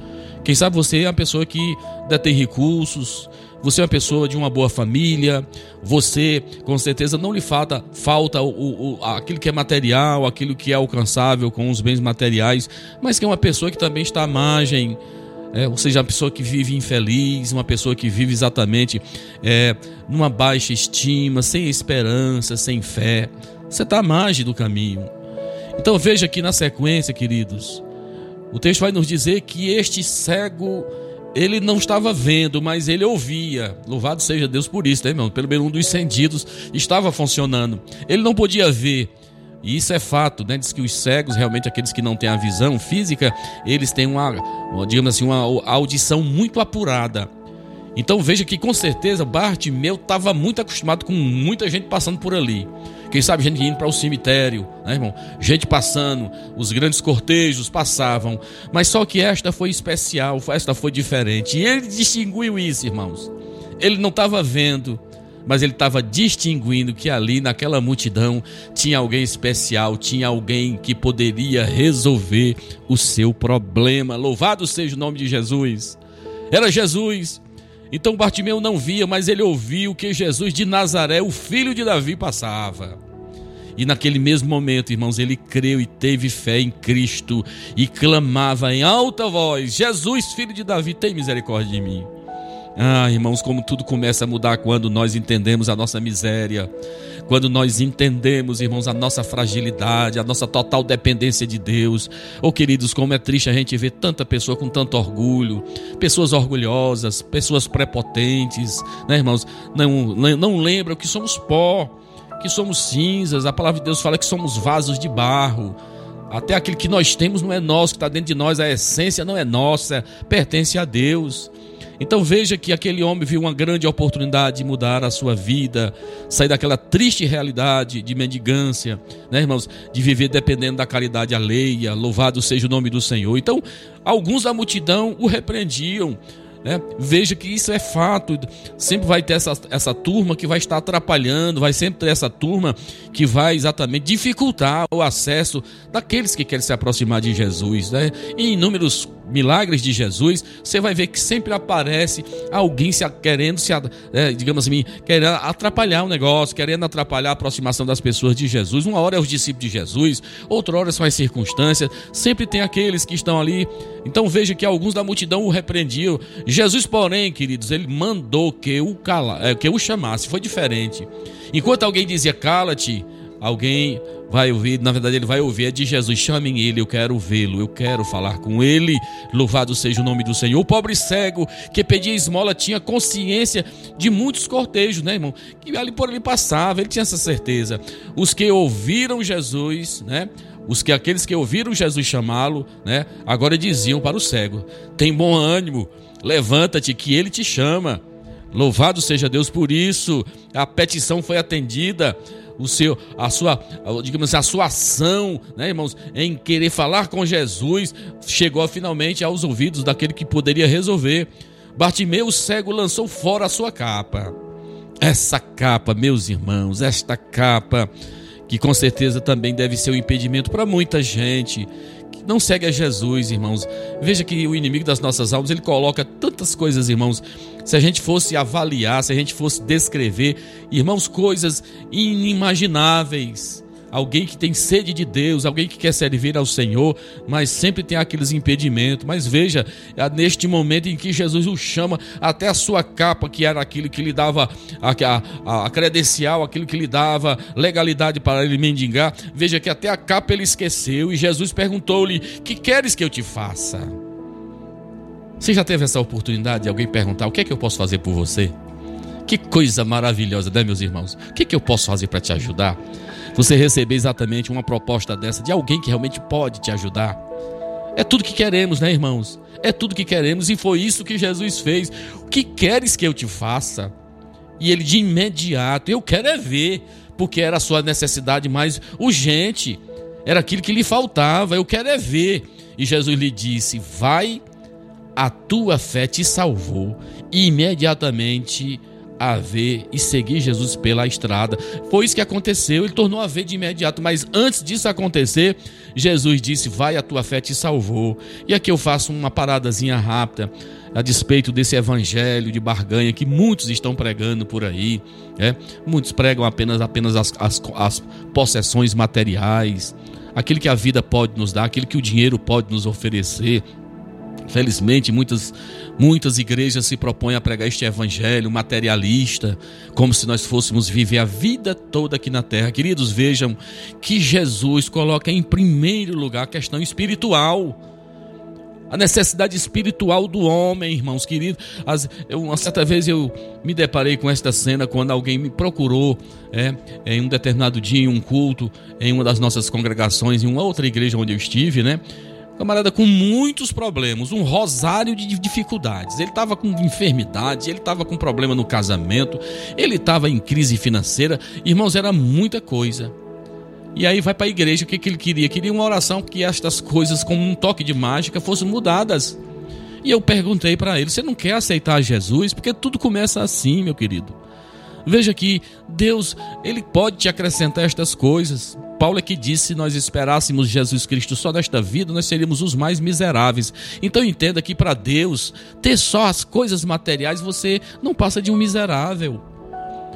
Quem sabe você é uma pessoa que detém recursos, você é uma pessoa de uma boa família, você com certeza não lhe falta, falta o, o, aquilo que é material, aquilo que é alcançável com os bens materiais, mas que é uma pessoa que também está à margem, é, ou seja, uma pessoa que vive infeliz, uma pessoa que vive exatamente é, numa baixa estima, sem esperança, sem fé. Você está à margem do caminho. Então veja aqui na sequência, queridos. O texto vai nos dizer que este cego, ele não estava vendo, mas ele ouvia. Louvado seja Deus por isso, né, irmão? Pelo menos um dos sentidos estava funcionando. Ele não podia ver. E isso é fato, né? Diz que os cegos, realmente aqueles que não têm a visão física, eles têm uma, digamos assim, uma audição muito apurada. Então veja que com certeza Bartimeu estava muito acostumado com muita gente passando por ali. Quem sabe gente indo para o cemitério, né, irmão? Gente passando, os grandes cortejos passavam. Mas só que esta foi especial, esta foi diferente. E ele distinguiu isso, irmãos. Ele não estava vendo, mas ele estava distinguindo que ali naquela multidão tinha alguém especial, tinha alguém que poderia resolver o seu problema. Louvado seja o nome de Jesus. Era Jesus. Então Bartimeu não via, mas ele ouviu que Jesus de Nazaré, o filho de Davi, passava. E naquele mesmo momento, irmãos, ele creu e teve fé em Cristo e clamava em alta voz: Jesus, filho de Davi, tem misericórdia de mim. Ah, irmãos, como tudo começa a mudar quando nós entendemos a nossa miséria, quando nós entendemos, irmãos, a nossa fragilidade, a nossa total dependência de Deus. Oh, queridos, como é triste a gente ver tanta pessoa com tanto orgulho, pessoas orgulhosas, pessoas prepotentes, né, irmãos? Não, não, lembram que somos pó, que somos cinzas. A palavra de Deus fala que somos vasos de barro. Até aquilo que nós temos não é nosso, que está dentro de nós, a essência não é nossa, pertence a Deus. Então veja que aquele homem viu uma grande oportunidade de mudar a sua vida, sair daquela triste realidade de mendigância, né, irmãos, de viver dependendo da caridade alheia. Louvado seja o nome do Senhor. Então, alguns da multidão o repreendiam, né? Veja que isso é fato. Sempre vai ter essa, essa turma que vai estar atrapalhando, vai sempre ter essa turma que vai exatamente dificultar o acesso daqueles que querem se aproximar de Jesus. Né? E inúmeros milagres de Jesus, você vai ver que sempre aparece alguém se querendo se, é, digamos assim, querendo atrapalhar o negócio, querendo atrapalhar a aproximação das pessoas de Jesus. Uma hora é os discípulos de Jesus, outra hora são as circunstâncias. Sempre tem aqueles que estão ali. Então veja que alguns da multidão o repreendiam. Jesus, porém, queridos, ele mandou que o cala, é, que o chamasse. Foi diferente. Enquanto alguém dizia cala-te, alguém vai ouvir, na verdade ele vai ouvir é de Jesus, chamem ele, eu quero vê-lo, eu quero falar com ele, louvado seja o nome do Senhor. O pobre cego que pedia esmola tinha consciência de muitos cortejos, né, irmão? Que ali por ali passava, ele tinha essa certeza. Os que ouviram Jesus, né? Os que aqueles que ouviram Jesus chamá-lo, né? Agora diziam para o cego: "Tem bom ânimo, levanta-te que ele te chama". Louvado seja Deus por isso. A petição foi atendida o seu, a sua, digamos assim, a sua ação, né, irmãos, em querer falar com Jesus, chegou finalmente aos ouvidos daquele que poderia resolver. Bartimeu, o cego, lançou fora a sua capa. Essa capa, meus irmãos, esta capa, que com certeza também deve ser um impedimento para muita gente não segue a Jesus, irmãos. Veja que o inimigo das nossas almas, ele coloca tantas coisas, irmãos, se a gente fosse avaliar, se a gente fosse descrever, irmãos, coisas inimagináveis. Alguém que tem sede de Deus, alguém que quer servir ao Senhor, mas sempre tem aqueles impedimentos. Mas veja, é neste momento em que Jesus o chama, até a sua capa, que era aquilo que lhe dava a, a, a credencial, aquilo que lhe dava legalidade para ele mendigar, veja que até a capa ele esqueceu e Jesus perguntou-lhe: Que queres que eu te faça? Você já teve essa oportunidade de alguém perguntar: O que é que eu posso fazer por você? Que coisa maravilhosa, né, meus irmãos? O que, é que eu posso fazer para te ajudar? Você receber exatamente uma proposta dessa de alguém que realmente pode te ajudar. É tudo que queremos, né, irmãos? É tudo que queremos e foi isso que Jesus fez. O que queres que eu te faça? E ele de imediato, eu quero é ver, porque era a sua necessidade mais urgente, era aquilo que lhe faltava, eu quero é ver. E Jesus lhe disse: Vai, a tua fé te salvou. E imediatamente a ver e seguir Jesus pela estrada. Foi isso que aconteceu, ele tornou a ver de imediato, mas antes disso acontecer, Jesus disse: Vai, a tua fé te salvou. E aqui eu faço uma paradazinha rápida a despeito desse evangelho de barganha que muitos estão pregando por aí. Né? Muitos pregam apenas, apenas as, as, as possessões materiais, aquilo que a vida pode nos dar, aquilo que o dinheiro pode nos oferecer. Felizmente, muitas, muitas igrejas se propõem a pregar este evangelho materialista, como se nós fôssemos viver a vida toda aqui na terra. Queridos, vejam que Jesus coloca em primeiro lugar a questão espiritual. A necessidade espiritual do homem, irmãos queridos. As, eu, uma certa vez eu me deparei com esta cena quando alguém me procurou é, em um determinado dia, em um culto, em uma das nossas congregações, em uma outra igreja onde eu estive, né? Camarada com muitos problemas, um rosário de dificuldades. Ele estava com enfermidade, ele estava com problema no casamento, ele estava em crise financeira. Irmãos, era muita coisa. E aí vai para a igreja, o que, que ele queria? Queria uma oração que estas coisas, como um toque de mágica, fossem mudadas. E eu perguntei para ele: você não quer aceitar Jesus? Porque tudo começa assim, meu querido. Veja que Deus, ele pode te acrescentar estas coisas. Paulo é que disse: se nós esperássemos Jesus Cristo só nesta vida, nós seríamos os mais miseráveis. Então entenda que para Deus, ter só as coisas materiais, você não passa de um miserável.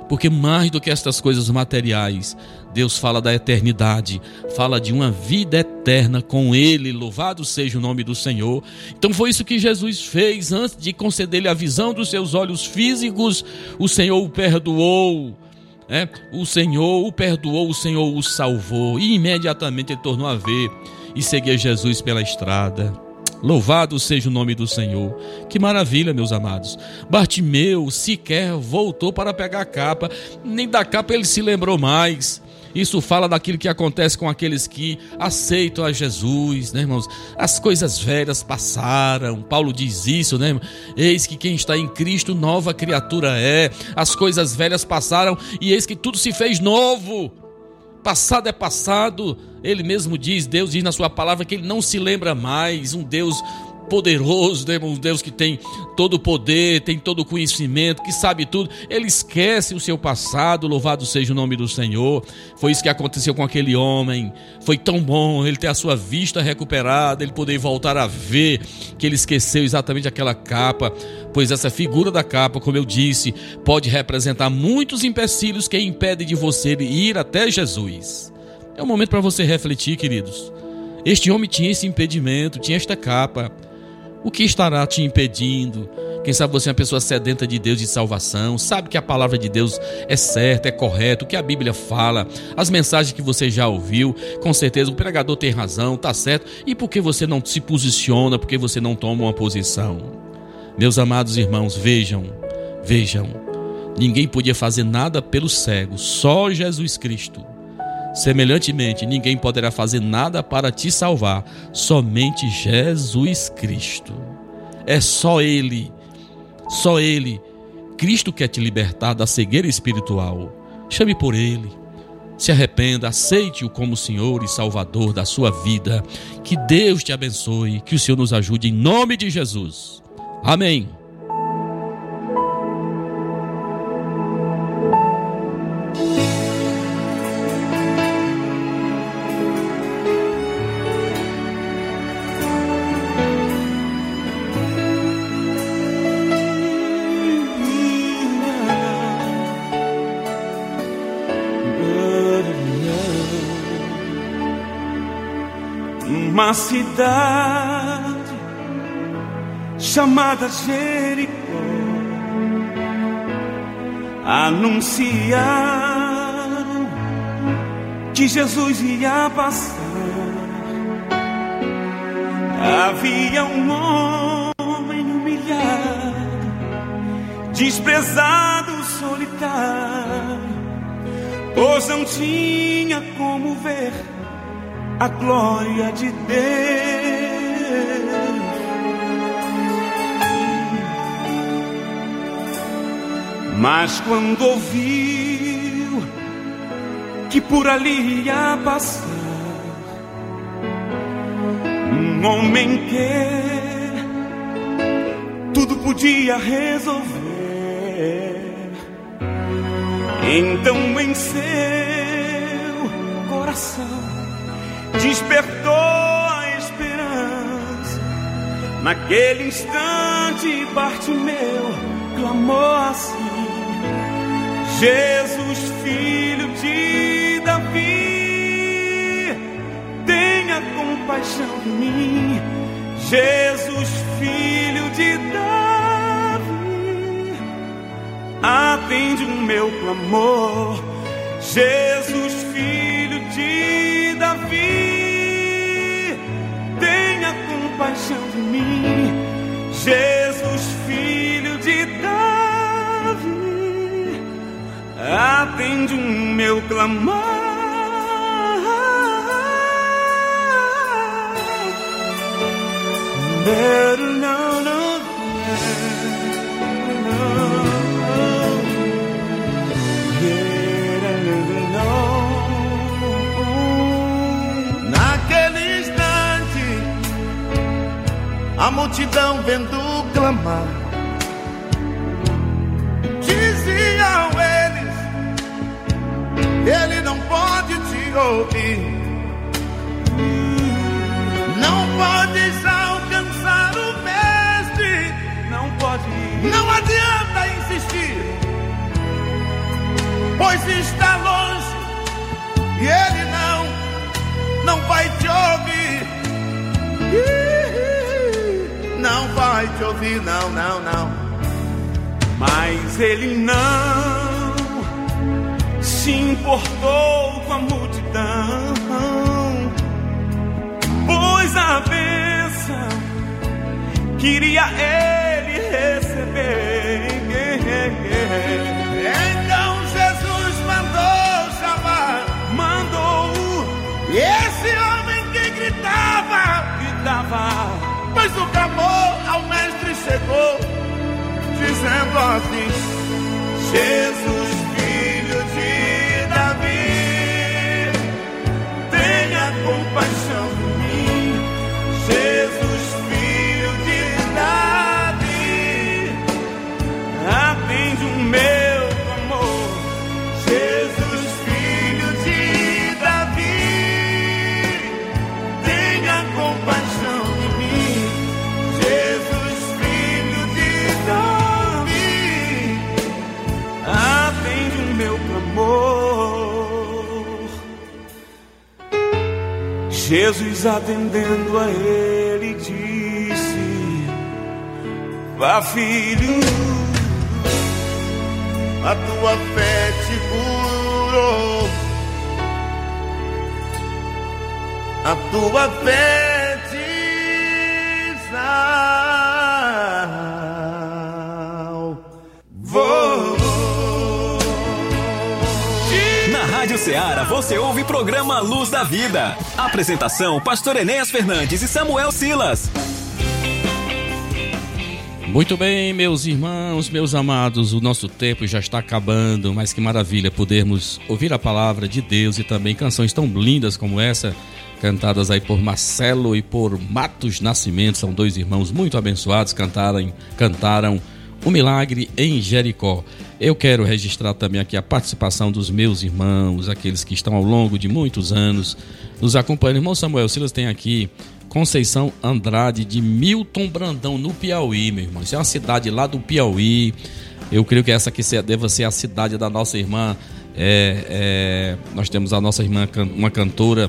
Porque mais do que estas coisas materiais, Deus fala da eternidade, fala de uma vida eterna com Ele. Louvado seja o nome do Senhor. Então foi isso que Jesus fez antes de conceder-lhe a visão dos seus olhos físicos. O Senhor o perdoou. É, o Senhor o perdoou, o Senhor o salvou, e imediatamente ele tornou a ver e seguia Jesus pela estrada. Louvado seja o nome do Senhor. Que maravilha, meus amados. Bartimeu sequer voltou para pegar a capa, nem da capa ele se lembrou mais. Isso fala daquilo que acontece com aqueles que aceitam a Jesus, né, irmãos? As coisas velhas passaram. Paulo diz isso, né? Eis que quem está em Cristo, nova criatura é. As coisas velhas passaram e eis que tudo se fez novo. Passado é passado. Ele mesmo diz, Deus diz na sua palavra que ele não se lembra mais. Um Deus poderoso, né, um Deus que tem todo o poder, tem todo o conhecimento, que sabe tudo. Ele esquece o seu passado, louvado seja o nome do Senhor. Foi isso que aconteceu com aquele homem. Foi tão bom ele ter a sua vista recuperada, ele poder voltar a ver que ele esqueceu exatamente aquela capa, pois essa figura da capa, como eu disse, pode representar muitos empecilhos que impedem de você ir até Jesus. É um momento para você refletir, queridos. Este homem tinha esse impedimento, tinha esta capa. O que estará te impedindo? Quem sabe você é uma pessoa sedenta de Deus de salvação, sabe que a palavra de Deus é certa, é correta, o que a Bíblia fala, as mensagens que você já ouviu, com certeza o pregador tem razão, tá certo. E por que você não se posiciona, por que você não toma uma posição? Meus amados irmãos, vejam, vejam. Ninguém podia fazer nada pelo cego, só Jesus Cristo. Semelhantemente, ninguém poderá fazer nada para te salvar, somente Jesus Cristo. É só Ele, só Ele. Cristo quer te libertar da cegueira espiritual. Chame por Ele. Se arrependa, aceite-o como Senhor e Salvador da sua vida. Que Deus te abençoe, que o Senhor nos ajude em nome de Jesus. Amém. Cidade chamada Jericó anunciaram que Jesus ia passar. Havia um homem humilhado, desprezado, solitário, pois não tinha como ver a glória de Deus. Mas quando ouviu que por ali ia passar um homem que tudo podia resolver, então em seu despertou a esperança. Naquele instante, Bartimeu clamou assim: Jesus, filho de Davi, tenha compaixão de mim. Jesus, filho de Davi, atende o meu clamor. Jesus, filho de Davi, compaixão de mim. Jesus, filho de Davi, atende o meu clamor. No, a multidão vendo clamar. Diziam eles: Ele não pode te ouvir, não podes alcançar o Mestre, não pode, não adianta insistir, pois está longe e ele não, não vai te ouvir. Não, não, não. Mas ele não se importou com a multidão, pois a bênção queria ele receber. Então Jesus mandou chamar Mandou esse homem que gritava, dava pois o clamor ao mestre chegou, dizendo assim: Jesus, atendendo a ele disse: Vá filho, a tua fé te curou. A tua fé programa Luz da Vida. Apresentação: Pastor Enéas Fernandes e Samuel Silas. Muito bem, meus irmãos, meus amados, o nosso tempo já está acabando, mas que maravilha podermos ouvir a palavra de Deus e também canções tão lindas como essa, cantadas aí por Marcelo e por Matos Nascimento, são dois irmãos muito abençoados, cantaram, cantaram O Milagre em Jericó. Eu quero registrar também aqui a participação dos meus irmãos, aqueles que estão ao longo de muitos anos nos acompanhando. Irmão Samuel Silas tem aqui Conceição Andrade de Milton Brandão, no Piauí, meu irmão. Isso é uma cidade lá do Piauí. Eu creio que essa aqui deva ser a cidade da nossa irmã. É, é, nós temos a nossa irmã, uma cantora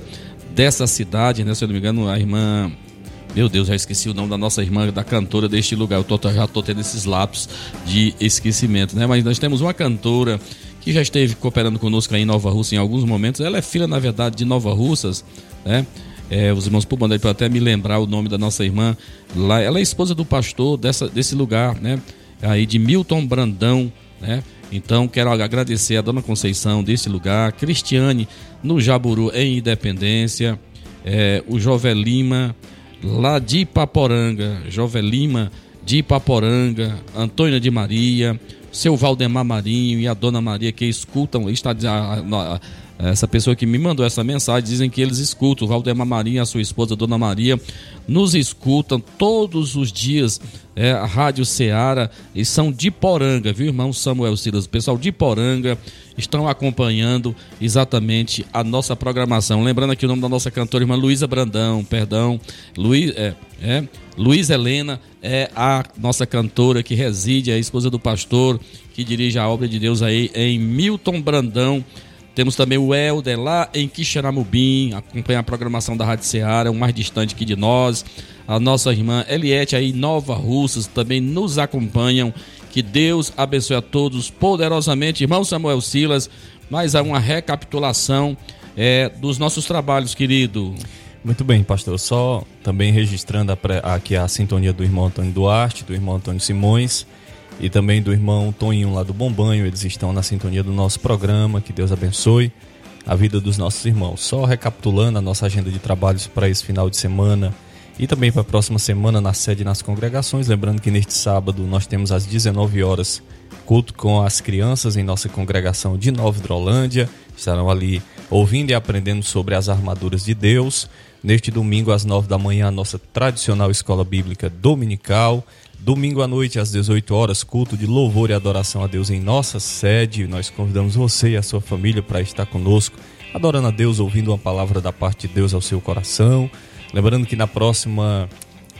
dessa cidade, né? Se eu não me engano, a irmã. Meu Deus, já esqueci o nome da nossa irmã, da cantora deste lugar. Eu tô- já estou tendo esses lapsos de esquecimento, né? Mas nós temos uma cantora que já esteve cooperando conosco aí em Nova Russa em alguns momentos. Ela é filha, na verdade, de Nova Russas, né? É, os irmãos por mandar para até me lembrar o nome da nossa irmã lá. Ela é esposa do pastor dessa, desse lugar, né? Aí de Milton Brandão, né? Então quero agradecer a dona Conceição desse lugar, Cristiane no Jaburu em Independência, é, o Jové Lima lá de Ipaporanga, Jové Lima de Ipaporanga, Antônia de Maria, seu Valdemar Marinho e a Dona Maria que escutam, está a- a- essa pessoa que me mandou essa mensagem, dizem que eles escutam, o Valdemar Marinho a sua esposa, Dona Maria, nos escutam todos os dias, é, a Rádio Ceará, e são de Poranga, viu, irmão Samuel Silas? Pessoal de Poranga estão acompanhando exatamente a nossa programação. Lembrando aqui o nome da nossa cantora, irmã Luísa Brandão, perdão, Luiz, é, é, Luiz Helena é a nossa cantora que reside, é a esposa do pastor, que dirige a obra de Deus aí em Milton Brandão. Temos também o Helder lá em Quixeramobim, acompanha a programação da Rádio Ceará, o mais distante aqui de nós. A nossa irmã Eliette aí Nova Russas também nos acompanham. Que Deus abençoe a todos poderosamente. Irmão Samuel Silas, mais uma recapitulação é, dos nossos trabalhos, querido. Muito bem, pastor. Só também registrando aqui a sintonia do irmão Antônio Duarte, do irmão Antônio Simões e também do irmão Toninho lá do Bombanho. Eles estão na sintonia do nosso programa. Que Deus abençoe a vida dos nossos irmãos. Só recapitulando a nossa agenda de trabalhos para esse final de semana e também para a próxima semana na sede e nas congregações. Lembrando que neste sábado nós temos às 19 horas culto com as crianças em nossa congregação de Nova Hidrolândia. Estarão ali ouvindo e aprendendo sobre as armaduras de Deus. Neste domingo, às 9 da manhã, a nossa tradicional escola bíblica dominical. Domingo à noite, às 18 horas, culto de louvor e adoração a Deus em nossa sede. Nós convidamos você e a sua família para estar conosco, adorando a Deus, ouvindo uma palavra da parte de Deus ao seu coração. Lembrando que na próxima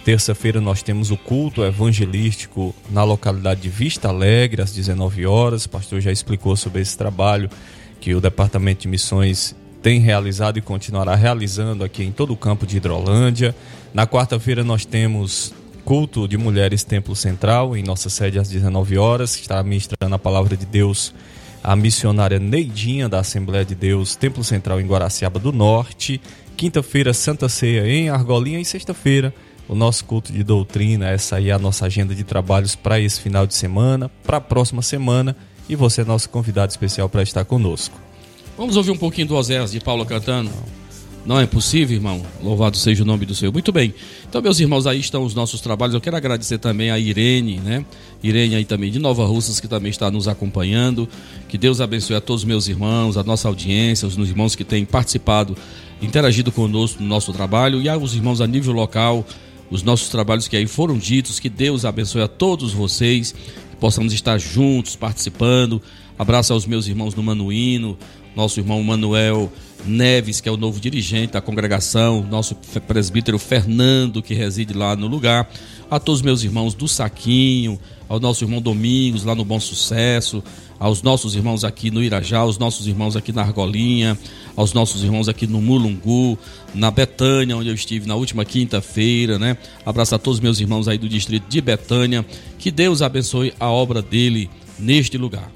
terça-feira nós temos o culto evangelístico na localidade de Vista Alegre, às 19 horas. O pastor já explicou sobre esse trabalho que o Departamento de Missões tem realizado e continuará realizando aqui em todo o campo de Hidrolândia. Na quarta-feira nós temos culto de mulheres Templo Central, em nossa sede às 19 horas, está ministrando a palavra de Deus a missionária Neidinha da Assembleia de Deus, Templo Central em Guaraciaba do Norte. Quinta-feira, Santa Ceia em Argolinha e sexta-feira, o nosso culto de doutrina. Essa aí é a nossa agenda de trabalhos para esse final de semana, para a próxima semana. E você é nosso convidado especial para estar conosco. Vamos ouvir um pouquinho do Oséias de Paulo cantando? Não é possível, irmão. Louvado seja o nome do Senhor. Muito bem. Então, meus irmãos, aí estão os nossos trabalhos. Eu quero agradecer também a Irene, né? Irene aí também de Nova Russas, que também está nos acompanhando. Que Deus abençoe a todos os meus irmãos, a nossa audiência, os irmãos que têm participado, interagido conosco no nosso trabalho e aos irmãos a nível local, os nossos trabalhos que aí foram ditos. Que Deus abençoe a todos vocês, que possamos estar juntos, participando. Abraço aos meus irmãos no Manuíno, nosso irmão Manuel Neves, que é o novo dirigente da congregação, nosso presbítero Fernando, que reside lá no lugar, a todos meus irmãos do Saquinho, ao nosso irmão Domingos, lá no Bom Sucesso, aos nossos irmãos aqui no Irajá, aos nossos irmãos aqui na Argolinha, aos nossos irmãos aqui no Mulungu, na Betânia, onde eu estive na última quinta-feira, né? Abraço a todos meus irmãos aí do distrito de Betânia. Que Deus abençoe a obra dele neste lugar.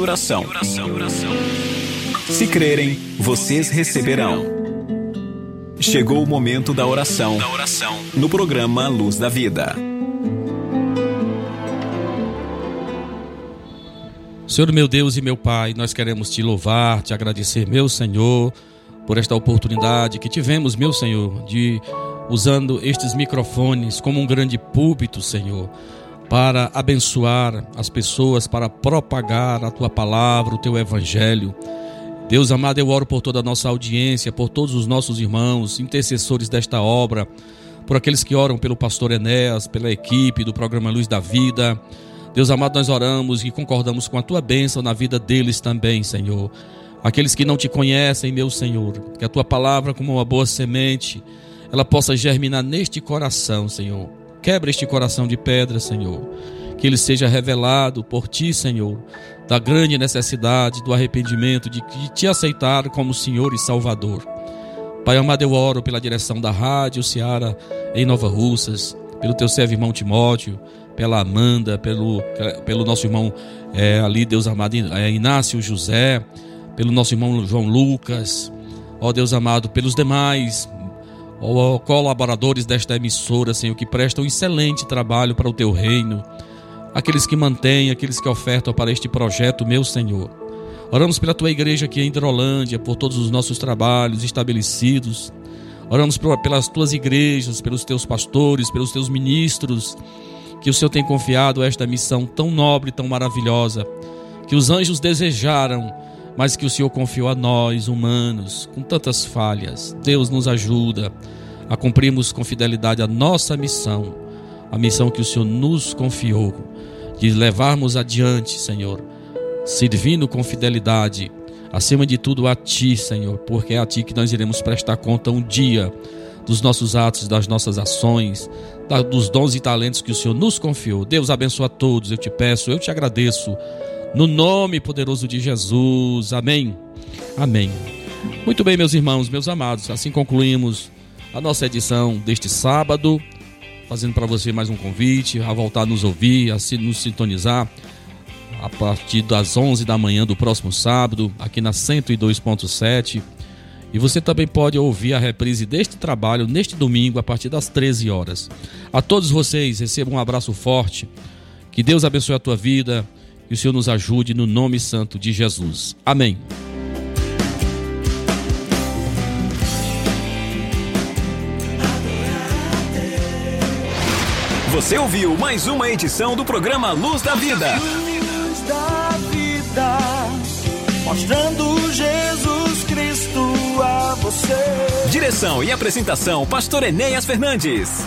Oração. Se crerem, vocês receberão. Chegou o momento da oração. No programa Luz da Vida. Senhor meu Deus e meu Pai, nós queremos te louvar, te agradecer, meu Senhor, por esta oportunidade que tivemos, meu Senhor, de usando estes microfones como um grande púlpito, Senhor, para abençoar as pessoas, para propagar a tua palavra, o teu evangelho. Deus amado, eu oro por toda a nossa audiência, por todos os nossos irmãos, intercessores desta obra, por aqueles que oram pelo pastor Enéas, pela equipe do programa Luz da Vida. Deus amado, nós oramos e concordamos com a tua bênção na vida deles também, Senhor. Aqueles que não te conhecem, meu Senhor, que a tua palavra, como uma boa semente, ela possa germinar neste coração, Senhor. Quebra este coração de pedra, Senhor. Que ele seja revelado por ti, Senhor, da grande necessidade do arrependimento, de te aceitar como Senhor e Salvador. Pai amado, eu oro pela direção da Rádio Seara em Nova Russas, pelo teu servo irmão Timóteo, pela Amanda, pelo, pelo nosso irmão é, ali, Deus amado, é, Inácio José, pelo nosso irmão João Lucas, ó Deus amado, pelos demais colaboradores desta emissora, Senhor, que prestam um excelente trabalho para o teu reino, aqueles que mantêm, aqueles que ofertam para este projeto, meu Senhor. Oramos pela tua igreja aqui em Hidrolândia, por todos os nossos trabalhos estabelecidos. Oramos pelas tuas igrejas, pelos teus pastores, pelos teus ministros, que o Senhor tem confiado esta missão tão nobre, tão maravilhosa, que os anjos desejaram, mas que o Senhor confiou a nós, humanos, com tantas falhas. Deus nos ajuda a cumprirmos com fidelidade a nossa missão, a missão que o Senhor nos confiou, de levarmos adiante, Senhor, servindo com fidelidade, acima de tudo a Ti, Senhor, porque é a Ti que nós iremos prestar conta um dia dos nossos atos, das nossas ações, dos dons e talentos que o Senhor nos confiou. Deus abençoe a todos, eu te peço, eu te agradeço, no nome poderoso de Jesus. Amém. Amém. Muito bem, meus irmãos, meus amados, assim concluímos a nossa edição deste sábado, fazendo para você mais um convite a voltar a nos ouvir, a se, nos sintonizar a partir das 11 da manhã do próximo sábado, aqui na 102.7. E você também pode ouvir a reprise deste trabalho neste domingo a partir das 13 horas. A todos vocês, recebam um abraço forte. Que Deus abençoe a tua vida e o Senhor nos ajude no nome santo de Jesus. Amém. Você ouviu mais uma edição do programa Luz da Vida. Luz da vida, mostrando Jesus Cristo a você. Direção e apresentação: Pastor Enéas Fernandes.